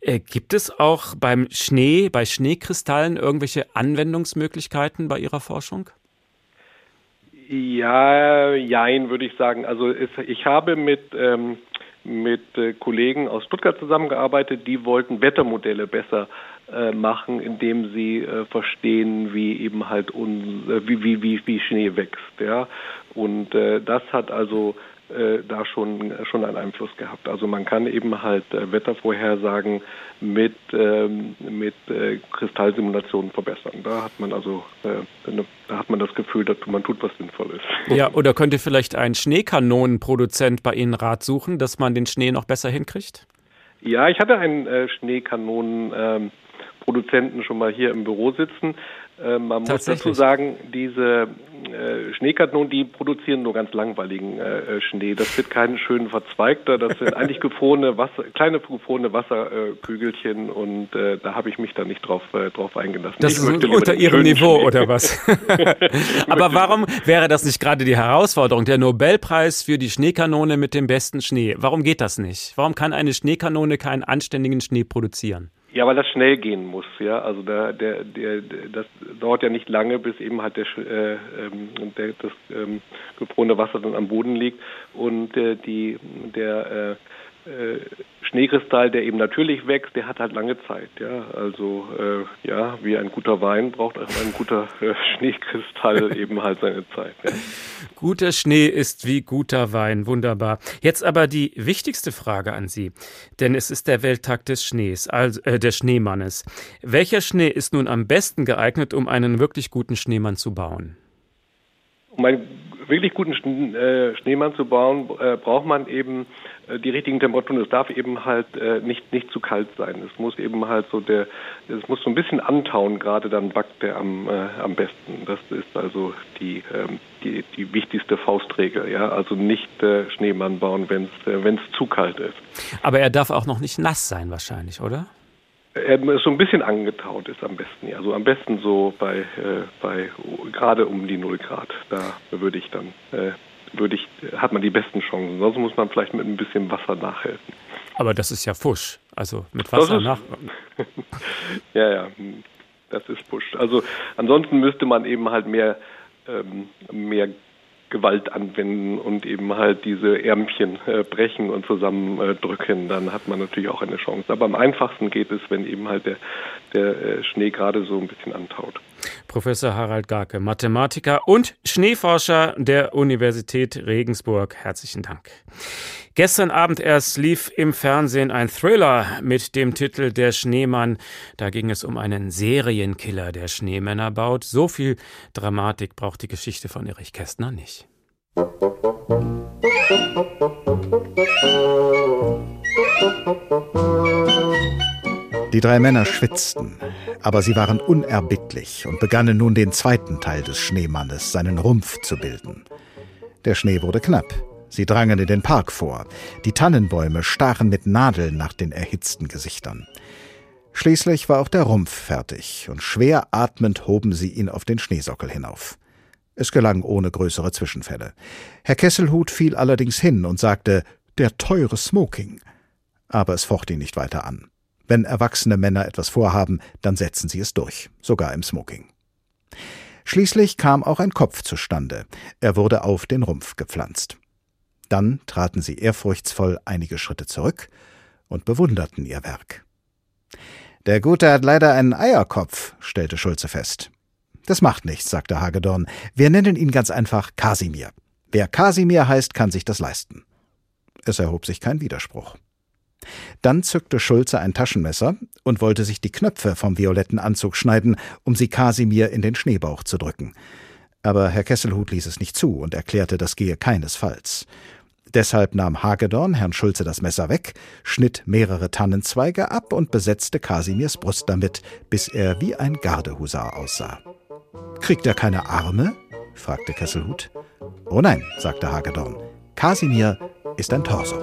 Äh, gibt es auch beim Schnee, bei Schneekristallen irgendwelche Anwendungsmöglichkeiten bei Ihrer Forschung? Ja, jein, würde ich sagen. Also ich habe mit ähm, mit äh, Kollegen aus Stuttgart zusammengearbeitet, die wollten Wettermodelle besser äh, machen, indem sie äh, verstehen, wie eben halt un, äh, wie, wie, wie, wie Schnee wächst. Ja? Und äh, das hat also da schon, schon einen Einfluss gehabt. Also man kann eben halt äh, Wettervorhersagen mit, ähm, mit äh, Kristallsimulationen verbessern. Da hat man also äh, da hat man das Gefühl, dass man tut was Sinnvolles. Ja, oder könnte vielleicht ein Schneekanonenproduzent bei Ihnen Rat suchen, dass man den Schnee noch besser hinkriegt? Ja, ich hatte einen äh, Schneekanonenproduzenten ähm, schon mal hier im Büro sitzen. Äh, man muss dazu sagen, diese äh, Schneekanonen, die produzieren nur ganz langweiligen äh, Schnee. Das wird kein schön verzweigter, das sind eigentlich gefrorene Wasser, kleine gefrorene Wasserkügelchen und äh, da habe ich mich dann nicht drauf, äh, drauf eingelassen. Das ich ist unter Ihrem Niveau Schnee. oder was? Aber warum wäre das nicht gerade die Herausforderung? Der Nobelpreis für die Schneekanone mit dem besten Schnee. Warum geht das nicht? Warum kann eine Schneekanone keinen anständigen Schnee produzieren? Ja, weil das schnell gehen muss, ja. Also der, der, der, das dauert ja nicht lange, bis eben halt der, äh, ähm, der das ähm, gefrorene Wasser dann am Boden liegt und äh, die der äh, äh Schneekristall, der eben natürlich wächst, der hat halt lange Zeit. Ja, also äh, ja, wie ein guter Wein braucht auch ein guter äh, Schneekristall eben halt seine Zeit. Ja. Guter Schnee ist wie guter Wein, wunderbar. Jetzt aber die wichtigste Frage an Sie, denn es ist der Welttag des Schnees, also äh, des Schneemannes. Welcher Schnee ist nun am besten geeignet, um einen wirklich guten Schneemann zu bauen? Um einen wirklich guten äh, Schneemann zu bauen, äh, braucht man eben äh, die richtigen Temperaturen. Es darf eben halt nicht, nicht zu kalt sein. Es muss eben halt so der, es muss so ein bisschen antauen, gerade dann backt der am, am besten. Das ist also die, ähm, die, die wichtigste Faustregel. Ja? Also nicht Schneemann bauen, wenn es zu kalt ist. Aber er darf auch noch nicht nass sein wahrscheinlich, oder? So ein bisschen angetaut ist am besten, ja. Also am besten so bei, äh, bei gerade um die 0 Grad. Da würde ich dann, äh, würde ich, hat man die besten Chancen. Sonst muss man vielleicht mit ein bisschen Wasser nachhelfen. Aber das ist ja Fusch. Also mit Wasser nach. ja, ja, das ist Fusch. Also ansonsten müsste man eben halt mehr, ähm, mehr Gewalt anwenden und eben halt diese Ärmchen äh, brechen und zusammendrücken, dann hat man natürlich auch eine Chance. Aber am einfachsten geht es, wenn eben halt der, der äh, Schnee gerade so ein bisschen antaut. Professor Harald Garke, Mathematiker und Schneeforscher der Universität Regensburg. Herzlichen Dank. Gestern Abend erst lief im Fernsehen ein Thriller mit dem Titel Der Schneemann. Da ging es um einen Serienkiller, der Schneemänner baut. So viel Dramatik braucht die Geschichte von Erich Kästner nicht. Die drei Männer schwitzten, aber sie waren unerbittlich und begannen nun den zweiten Teil des Schneemannes, seinen Rumpf zu bilden. Der Schnee wurde knapp. Sie drangen in den Park vor. Die Tannenbäume stachen mit Nadeln nach den erhitzten Gesichtern. Schließlich war auch der Rumpf fertig, und schwer atmend hoben sie ihn auf den Schneesockel hinauf. Es gelang ohne größere Zwischenfälle. Herr Kesselhut fiel allerdings hin und sagte, der teure Smoking. Aber es focht ihn nicht weiter an. Wenn erwachsene Männer etwas vorhaben, dann setzen sie es durch, sogar im Smoking. Schließlich kam auch ein Kopf zustande. Er wurde auf den Rumpf gepflanzt. Dann traten sie ehrfurchtsvoll einige Schritte zurück und bewunderten ihr Werk. Der Gute hat leider einen Eierkopf, stellte Schulze fest. Das macht nichts, sagte Hagedorn. Wir nennen ihn ganz einfach Kasimir. Wer Kasimir heißt, kann sich das leisten. Es erhob sich kein Widerspruch. Dann zückte Schulze ein Taschenmesser und wollte sich die Knöpfe vom violetten Anzug schneiden, um sie Kasimir in den Schneebauch zu drücken. Aber Herr Kesselhut ließ es nicht zu und erklärte, das gehe keinesfalls. Deshalb nahm Hagedorn Herrn Schulze das Messer weg, schnitt mehrere Tannenzweige ab und besetzte Kasimirs Brust damit, bis er wie ein Gardehusar aussah. Kriegt er keine Arme? fragte Kesselhut. Oh nein, sagte Hagedorn. Kasimir ist ein Torso.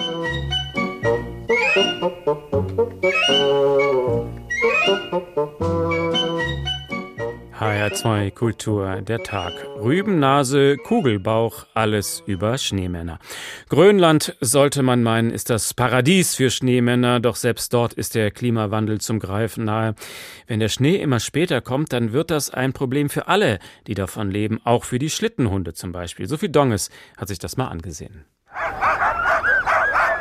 HR2 Kultur, der Tag. Rübennase, Kugelbauch, alles über Schneemänner. Grönland, sollte man meinen, ist das Paradies für Schneemänner, doch selbst dort ist der Klimawandel zum Greifen nahe. Wenn der Schnee immer später kommt, dann wird das ein Problem für alle, die davon leben, auch für die Schlittenhunde zum Beispiel. Sophie Donges hat sich das mal angesehen.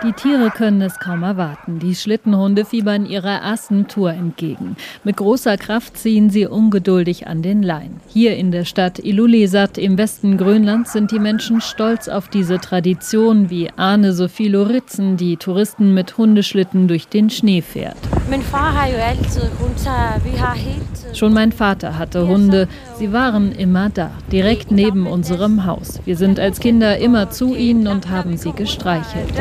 Die Tiere können es kaum erwarten. Die Schlittenhunde fiebern ihrer ersten Tour entgegen. Mit großer Kraft ziehen sie ungeduldig an den Lein. Hier in der Stadt Ilulissat im Westen Grönlands sind die Menschen stolz auf diese Tradition, wie Arne Sophie Loritzen, die Touristen mit Hundeschlitten durch den Schnee fährt. Schon mein Vater hatte Hunde. Sie waren immer da, direkt neben unserem Haus. Wir sind als Kinder immer zu ihnen und haben sie gestreichelt.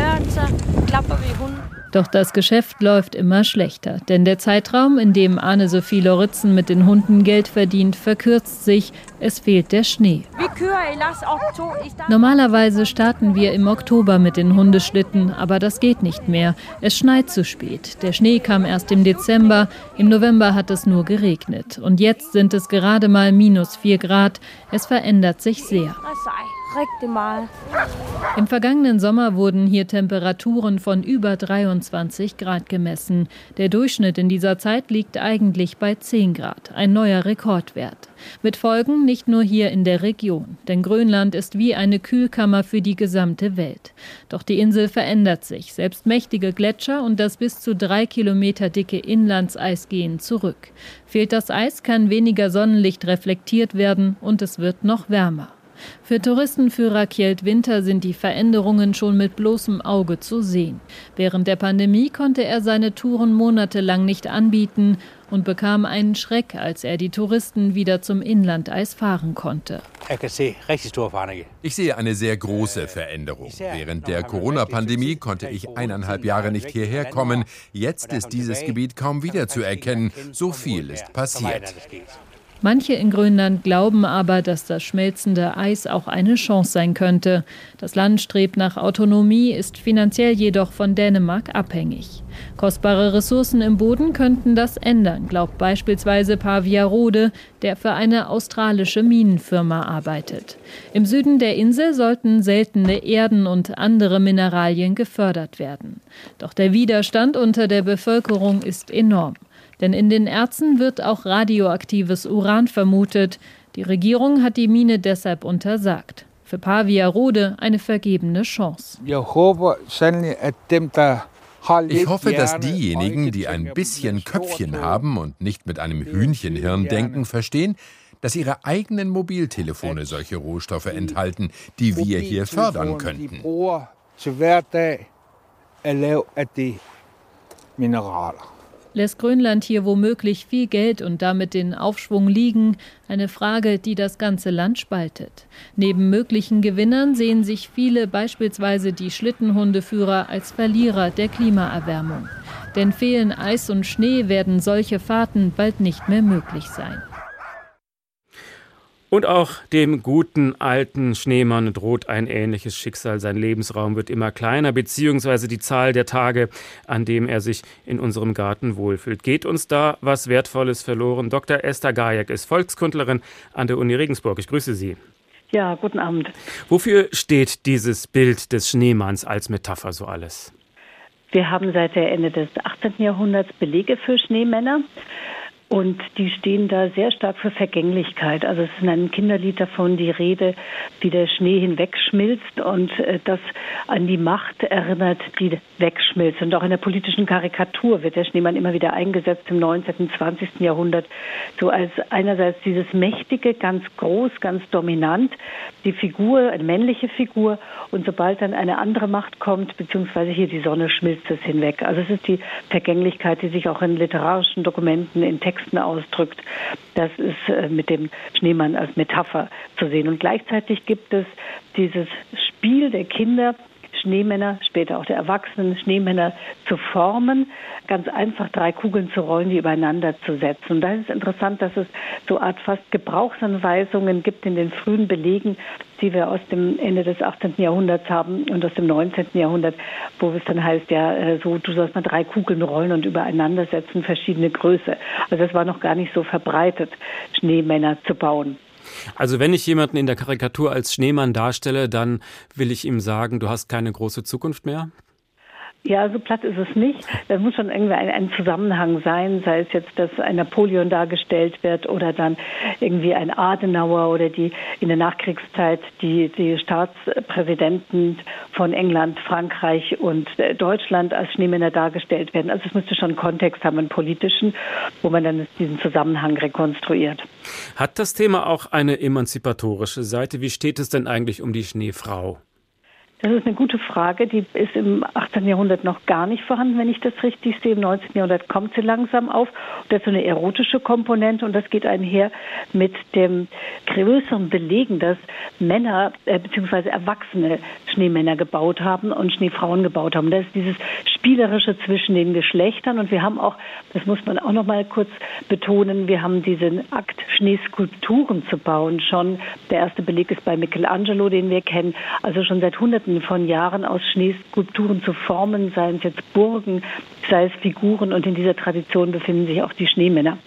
Doch das Geschäft läuft immer schlechter, denn der Zeitraum, in dem Anne-Sophie Loritzen mit den Hunden Geld verdient, verkürzt sich. Es fehlt der Schnee. Normalerweise starten wir im Oktober mit den Hundeschlitten, aber das geht nicht mehr. Es schneit zu spät. Der Schnee kam erst im Dezember. Im November hat es nur geregnet. Und jetzt sind es gerade mal minus 4 Grad. Es verändert sich sehr. Im vergangenen Sommer wurden hier Temperaturen von über 23 Grad gemessen. Der Durchschnitt in dieser Zeit liegt eigentlich bei 10 Grad, ein neuer Rekordwert. Mit Folgen nicht nur hier in der Region, denn Grönland ist wie eine Kühlkammer für die gesamte Welt. Doch die Insel verändert sich. Selbst mächtige Gletscher und das bis zu drei Kilometer dicke Inlandseis gehen zurück. Fehlt das Eis, kann weniger Sonnenlicht reflektiert werden und es wird noch wärmer. Für Touristenführer Kjeld Winter sind die Veränderungen schon mit bloßem Auge zu sehen. Während der Pandemie konnte er seine Touren monatelang nicht anbieten und bekam einen Schreck, als er die Touristen wieder zum Inlandeis fahren konnte. Ich sehe eine sehr große Veränderung. Während der Corona-Pandemie konnte ich eineinhalb Jahre nicht hierher kommen. Jetzt ist dieses Gebiet kaum wiederzuerkennen. So viel ist passiert. Manche in Grönland glauben aber, dass das schmelzende Eis auch eine Chance sein könnte. Das Land strebt nach Autonomie, ist finanziell jedoch von Dänemark abhängig. Kostbare Ressourcen im Boden könnten das ändern, glaubt beispielsweise Pavia Rode, der für eine australische Minenfirma arbeitet. Im Süden der Insel sollten seltene Erden und andere Mineralien gefördert werden. Doch der Widerstand unter der Bevölkerung ist enorm. Denn in den Erzen wird auch radioaktives Uran vermutet. Die Regierung hat die Mine deshalb untersagt. Für Pavia Rode eine vergebene Chance. Ich hoffe, dass diejenigen, die ein bisschen Köpfchen haben und nicht mit einem Hühnchenhirn denken, verstehen, dass ihre eigenen Mobiltelefone solche Rohstoffe enthalten, die wir hier fördern könnten. Minerale lässt Grönland hier womöglich viel Geld und damit den Aufschwung liegen, eine Frage, die das ganze Land spaltet. Neben möglichen Gewinnern sehen sich viele, beispielsweise die Schlittenhundeführer, als Verlierer der Klimaerwärmung. Denn fehlen Eis und Schnee, werden solche Fahrten bald nicht mehr möglich sein. Und auch dem guten alten Schneemann droht ein ähnliches Schicksal. Sein Lebensraum wird immer kleiner, beziehungsweise die Zahl der Tage, an dem er sich in unserem Garten wohlfühlt. Geht uns da was Wertvolles verloren? Dr. Esther Gajek ist Volkskundlerin an der Uni Regensburg. Ich grüße Sie. Ja, guten Abend. Wofür steht dieses Bild des Schneemanns als Metapher so alles? Wir haben seit der Ende des 18. Jahrhunderts Belege für Schneemänner. Und die stehen da sehr stark für Vergänglichkeit. Also es ist in einem Kinderlied davon die Rede, wie der Schnee hinwegschmilzt und äh, das an die Macht erinnert, die wegschmilzt. Und auch in der politischen Karikatur wird der Schneemann immer wieder eingesetzt im 19. und 20. Jahrhundert. So als einerseits dieses mächtige, ganz groß, ganz dominant, die Figur, eine männliche Figur. Und sobald dann eine andere Macht kommt, beziehungsweise hier die Sonne, schmilzt es hinweg. Also es ist die Vergänglichkeit, die sich auch in literarischen Dokumenten, in Texten Texten ausdrückt. Das ist äh, mit dem Schneemann als Metapher zu sehen. Und gleichzeitig gibt es dieses Spiel der Kinder, Schneemänner, später auch der Erwachsenen, Schneemänner zu formen, ganz einfach drei Kugeln zu rollen, die übereinander zu setzen. Und da ist es interessant, dass es so Art fast Gebrauchsanweisungen gibt in den frühen Belegen, die wir aus dem Ende des 18. Jahrhunderts haben und aus dem 19. Jahrhundert, wo es dann heißt, ja, äh, so, du sollst mal drei Kugeln rollen und übereinander setzen, verschiedene Größe. Also es war noch gar nicht so verbreitet, Schneemänner zu bauen. Also wenn ich jemanden in der Karikatur als Schneemann darstelle, dann will ich ihm sagen, du hast keine große Zukunft mehr? Ja, so platt ist es nicht. Da muss schon irgendwie ein, ein, Zusammenhang sein, sei es jetzt, dass ein Napoleon dargestellt wird oder dann irgendwie ein Adenauer oder die in der Nachkriegszeit die, die Staatspräsidenten von England, Frankreich und Deutschland als Schneemänner dargestellt werden. Also es müsste schon Kontext haben, einen politischen, wo man dann diesen Zusammenhang rekonstruiert. Hat das Thema auch eine emanzipatorische Seite? Wie steht es denn eigentlich um die Schneefrau? Das ist eine gute Frage. Die ist im 18. Jahrhundert noch gar nicht vorhanden, wenn ich das richtig sehe. Im 19. Jahrhundert kommt sie langsam auf. Das ist so eine erotische Komponente und das geht einher mit dem größeren Belegen, dass Männer äh, bzw. Erwachsene Schneemänner gebaut haben und Schneefrauen gebaut haben. Das ist dieses Spielerische zwischen den Geschlechtern und wir haben auch, das muss man auch noch mal kurz betonen, wir haben diesen Akt, Schneeskulpturen zu bauen. Schon der erste Beleg ist bei Michelangelo, den wir kennen. Also schon seit hunderten Hunderten von Jahren aus Schneeskulpturen zu formen, seien es jetzt Burgen, sei es Figuren. Und in dieser Tradition befinden sich auch die Schneemänner.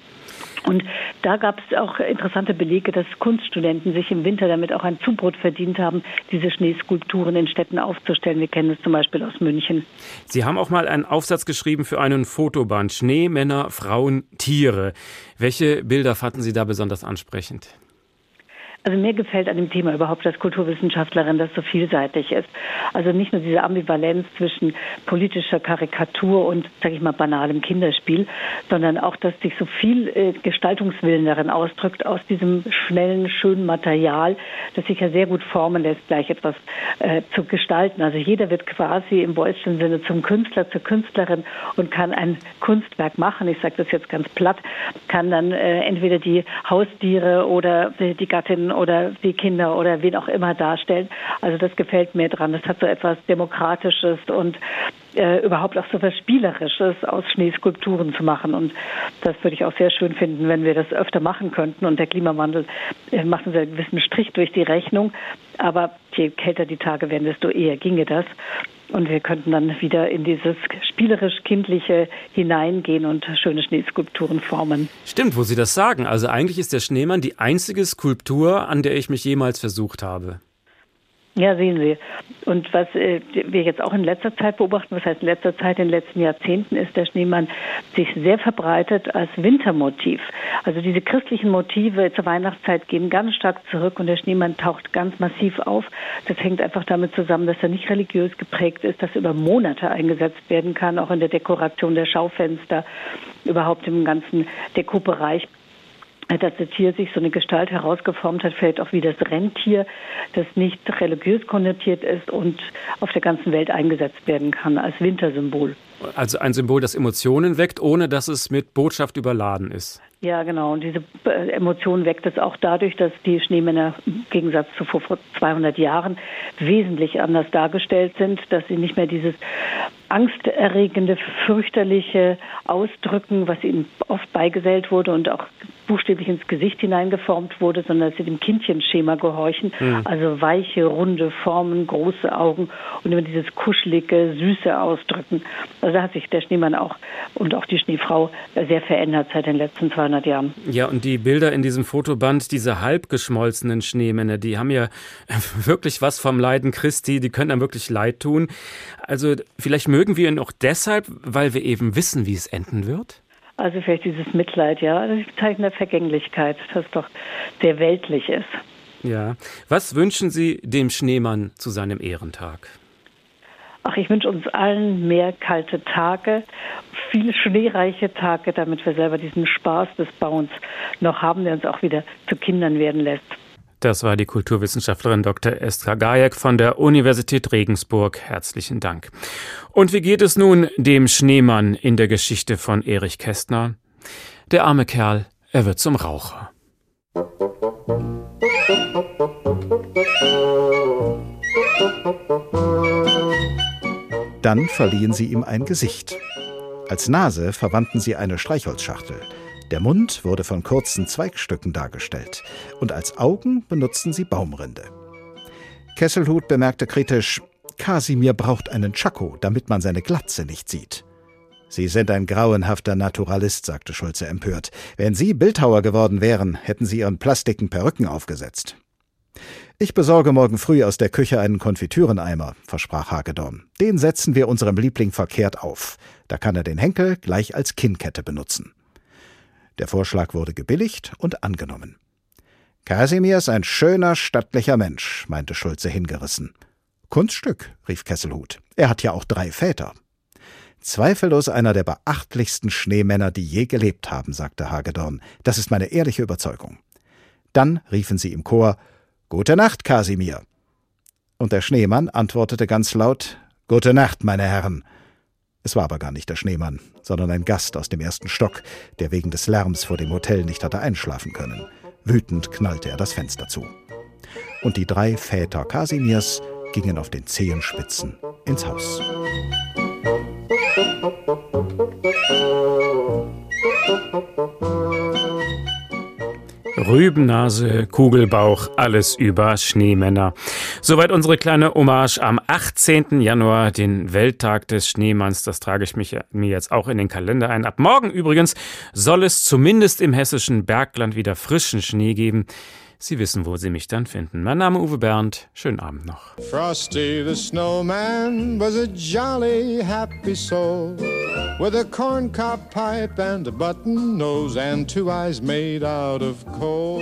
Und da gab es auch interessante Belege, dass Kunststudenten sich im Winter damit auch ein Zubrot verdient haben, diese Schneeskulpturen in Städten aufzustellen. Wir kennen es zum Beispiel aus München. Sie haben auch mal einen Aufsatz geschrieben für einen Fotoband Schneemänner, Frauen, Tiere. Welche Bilder fanden Sie da besonders ansprechend? Also mir gefällt an dem Thema überhaupt als Kulturwissenschaftlerin, dass so vielseitig ist. Also nicht nur diese Ambivalenz zwischen politischer Karikatur und, sage ich mal, banalem Kinderspiel, sondern auch, dass sich so viel äh, Gestaltungswillen darin ausdrückt, aus diesem schnellen, schönen Material, das sich ja sehr gut formen lässt, gleich etwas äh, zu gestalten. Also jeder wird quasi im Boyschen Sinne zum Künstler, zur Künstlerin und kann ein Kunstwerk machen. Ich sage das jetzt ganz platt, kann dann äh, entweder die Haustiere oder die Gattin oder die Kinder oder wen auch immer darstellen. Also das gefällt mir dran. Das hat so etwas Demokratisches und äh, überhaupt auch so etwas Spielerisches aus Schneeskulpturen zu machen. Und das würde ich auch sehr schön finden, wenn wir das öfter machen könnten. Und der Klimawandel äh, macht uns einen gewissen Strich durch die Rechnung. Aber je kälter die Tage werden, desto eher ginge das. Und wir könnten dann wieder in dieses spielerisch-kindliche hineingehen und schöne Schneeskulpturen formen. Stimmt, wo Sie das sagen. Also eigentlich ist der Schneemann die einzige Skulptur, an der ich mich jemals versucht habe. Ja, sehen Sie. Und was äh, wir jetzt auch in letzter Zeit beobachten, was heißt in letzter Zeit, in den letzten Jahrzehnten, ist der Schneemann sich sehr verbreitet als Wintermotiv. Also diese christlichen Motive zur Weihnachtszeit gehen ganz stark zurück und der Schneemann taucht ganz massiv auf. Das hängt einfach damit zusammen, dass er nicht religiös geprägt ist, dass er über Monate eingesetzt werden kann, auch in der Dekoration der Schaufenster, überhaupt im ganzen Dekobereich dass das Tier sich so eine Gestalt herausgeformt hat, vielleicht auch wie das Rentier, das nicht religiös konnotiert ist und auf der ganzen Welt eingesetzt werden kann als Wintersymbol. Also ein Symbol, das Emotionen weckt, ohne dass es mit Botschaft überladen ist. Ja, genau. Und diese äh, Emotion weckt es auch dadurch, dass die Schneemänner im Gegensatz zu vor 200 Jahren wesentlich anders dargestellt sind, dass sie nicht mehr dieses angsterregende, fürchterliche Ausdrücken, was ihnen oft beigesellt wurde und auch buchstäblich ins Gesicht hineingeformt wurde, sondern dass sie dem Kindchenschema gehorchen. Mhm. Also weiche, runde Formen, große Augen und immer dieses kuschelige, süße Ausdrücken. Also da hat sich der Schneemann auch und auch die Schneefrau sehr verändert seit den letzten 200 Jahren. Ja, und die Bilder in diesem Fotoband, diese halbgeschmolzenen Schneemänner, die haben ja wirklich was vom Leiden Christi, die können einem wirklich leid tun. Also vielleicht mögen wir ihn auch deshalb, weil wir eben wissen, wie es enden wird? Also vielleicht dieses Mitleid, ja, das ist ein Zeichen der Vergänglichkeit, das doch sehr weltlich ist. Ja. Was wünschen Sie dem Schneemann zu seinem Ehrentag? Ach, ich wünsche uns allen mehr kalte Tage, viele schneereiche Tage, damit wir selber diesen Spaß des Bauens noch haben, der uns auch wieder zu Kindern werden lässt. Das war die Kulturwissenschaftlerin Dr. Estra Gajek von der Universität Regensburg. Herzlichen Dank. Und wie geht es nun dem Schneemann in der Geschichte von Erich Kästner? Der arme Kerl, er wird zum Raucher. Dann verliehen sie ihm ein Gesicht. Als Nase verwandten sie eine Streichholzschachtel. Der Mund wurde von kurzen Zweigstücken dargestellt. Und als Augen benutzten sie Baumrinde. Kesselhut bemerkte kritisch, Kasimir braucht einen Chaco, damit man seine Glatze nicht sieht. Sie sind ein grauenhafter Naturalist, sagte Schulze empört. Wenn Sie Bildhauer geworden wären, hätten Sie Ihren plastiken Perücken aufgesetzt. Ich besorge morgen früh aus der Küche einen Konfitüreneimer, versprach Hagedorn. Den setzen wir unserem Liebling verkehrt auf. Da kann er den Henkel gleich als Kinnkette benutzen. Der Vorschlag wurde gebilligt und angenommen. Kasimir ist ein schöner, stattlicher Mensch, meinte Schulze hingerissen. Kunststück, rief Kesselhut. Er hat ja auch drei Väter. Zweifellos einer der beachtlichsten Schneemänner, die je gelebt haben, sagte Hagedorn. Das ist meine ehrliche Überzeugung. Dann riefen sie im Chor Gute Nacht, Kasimir. Und der Schneemann antwortete ganz laut Gute Nacht, meine Herren. Es war aber gar nicht der Schneemann, sondern ein Gast aus dem ersten Stock, der wegen des Lärms vor dem Hotel nicht hatte einschlafen können. Wütend knallte er das Fenster zu. Und die drei Väter Kasimirs gingen auf den Zehenspitzen ins Haus. Rübennase, Kugelbauch, alles über Schneemänner. Soweit unsere kleine Hommage am 18. Januar, den Welttag des Schneemanns. Das trage ich mich, mir jetzt auch in den Kalender ein. Ab morgen übrigens soll es zumindest im hessischen Bergland wieder frischen Schnee geben. Sie wissen, wo Sie mich dann finden. Mein Name Uwe Bernd. Schönen Abend noch. Frosty the Snowman was a jolly happy soul with a corncob pipe and a button nose and two eyes made out of coal.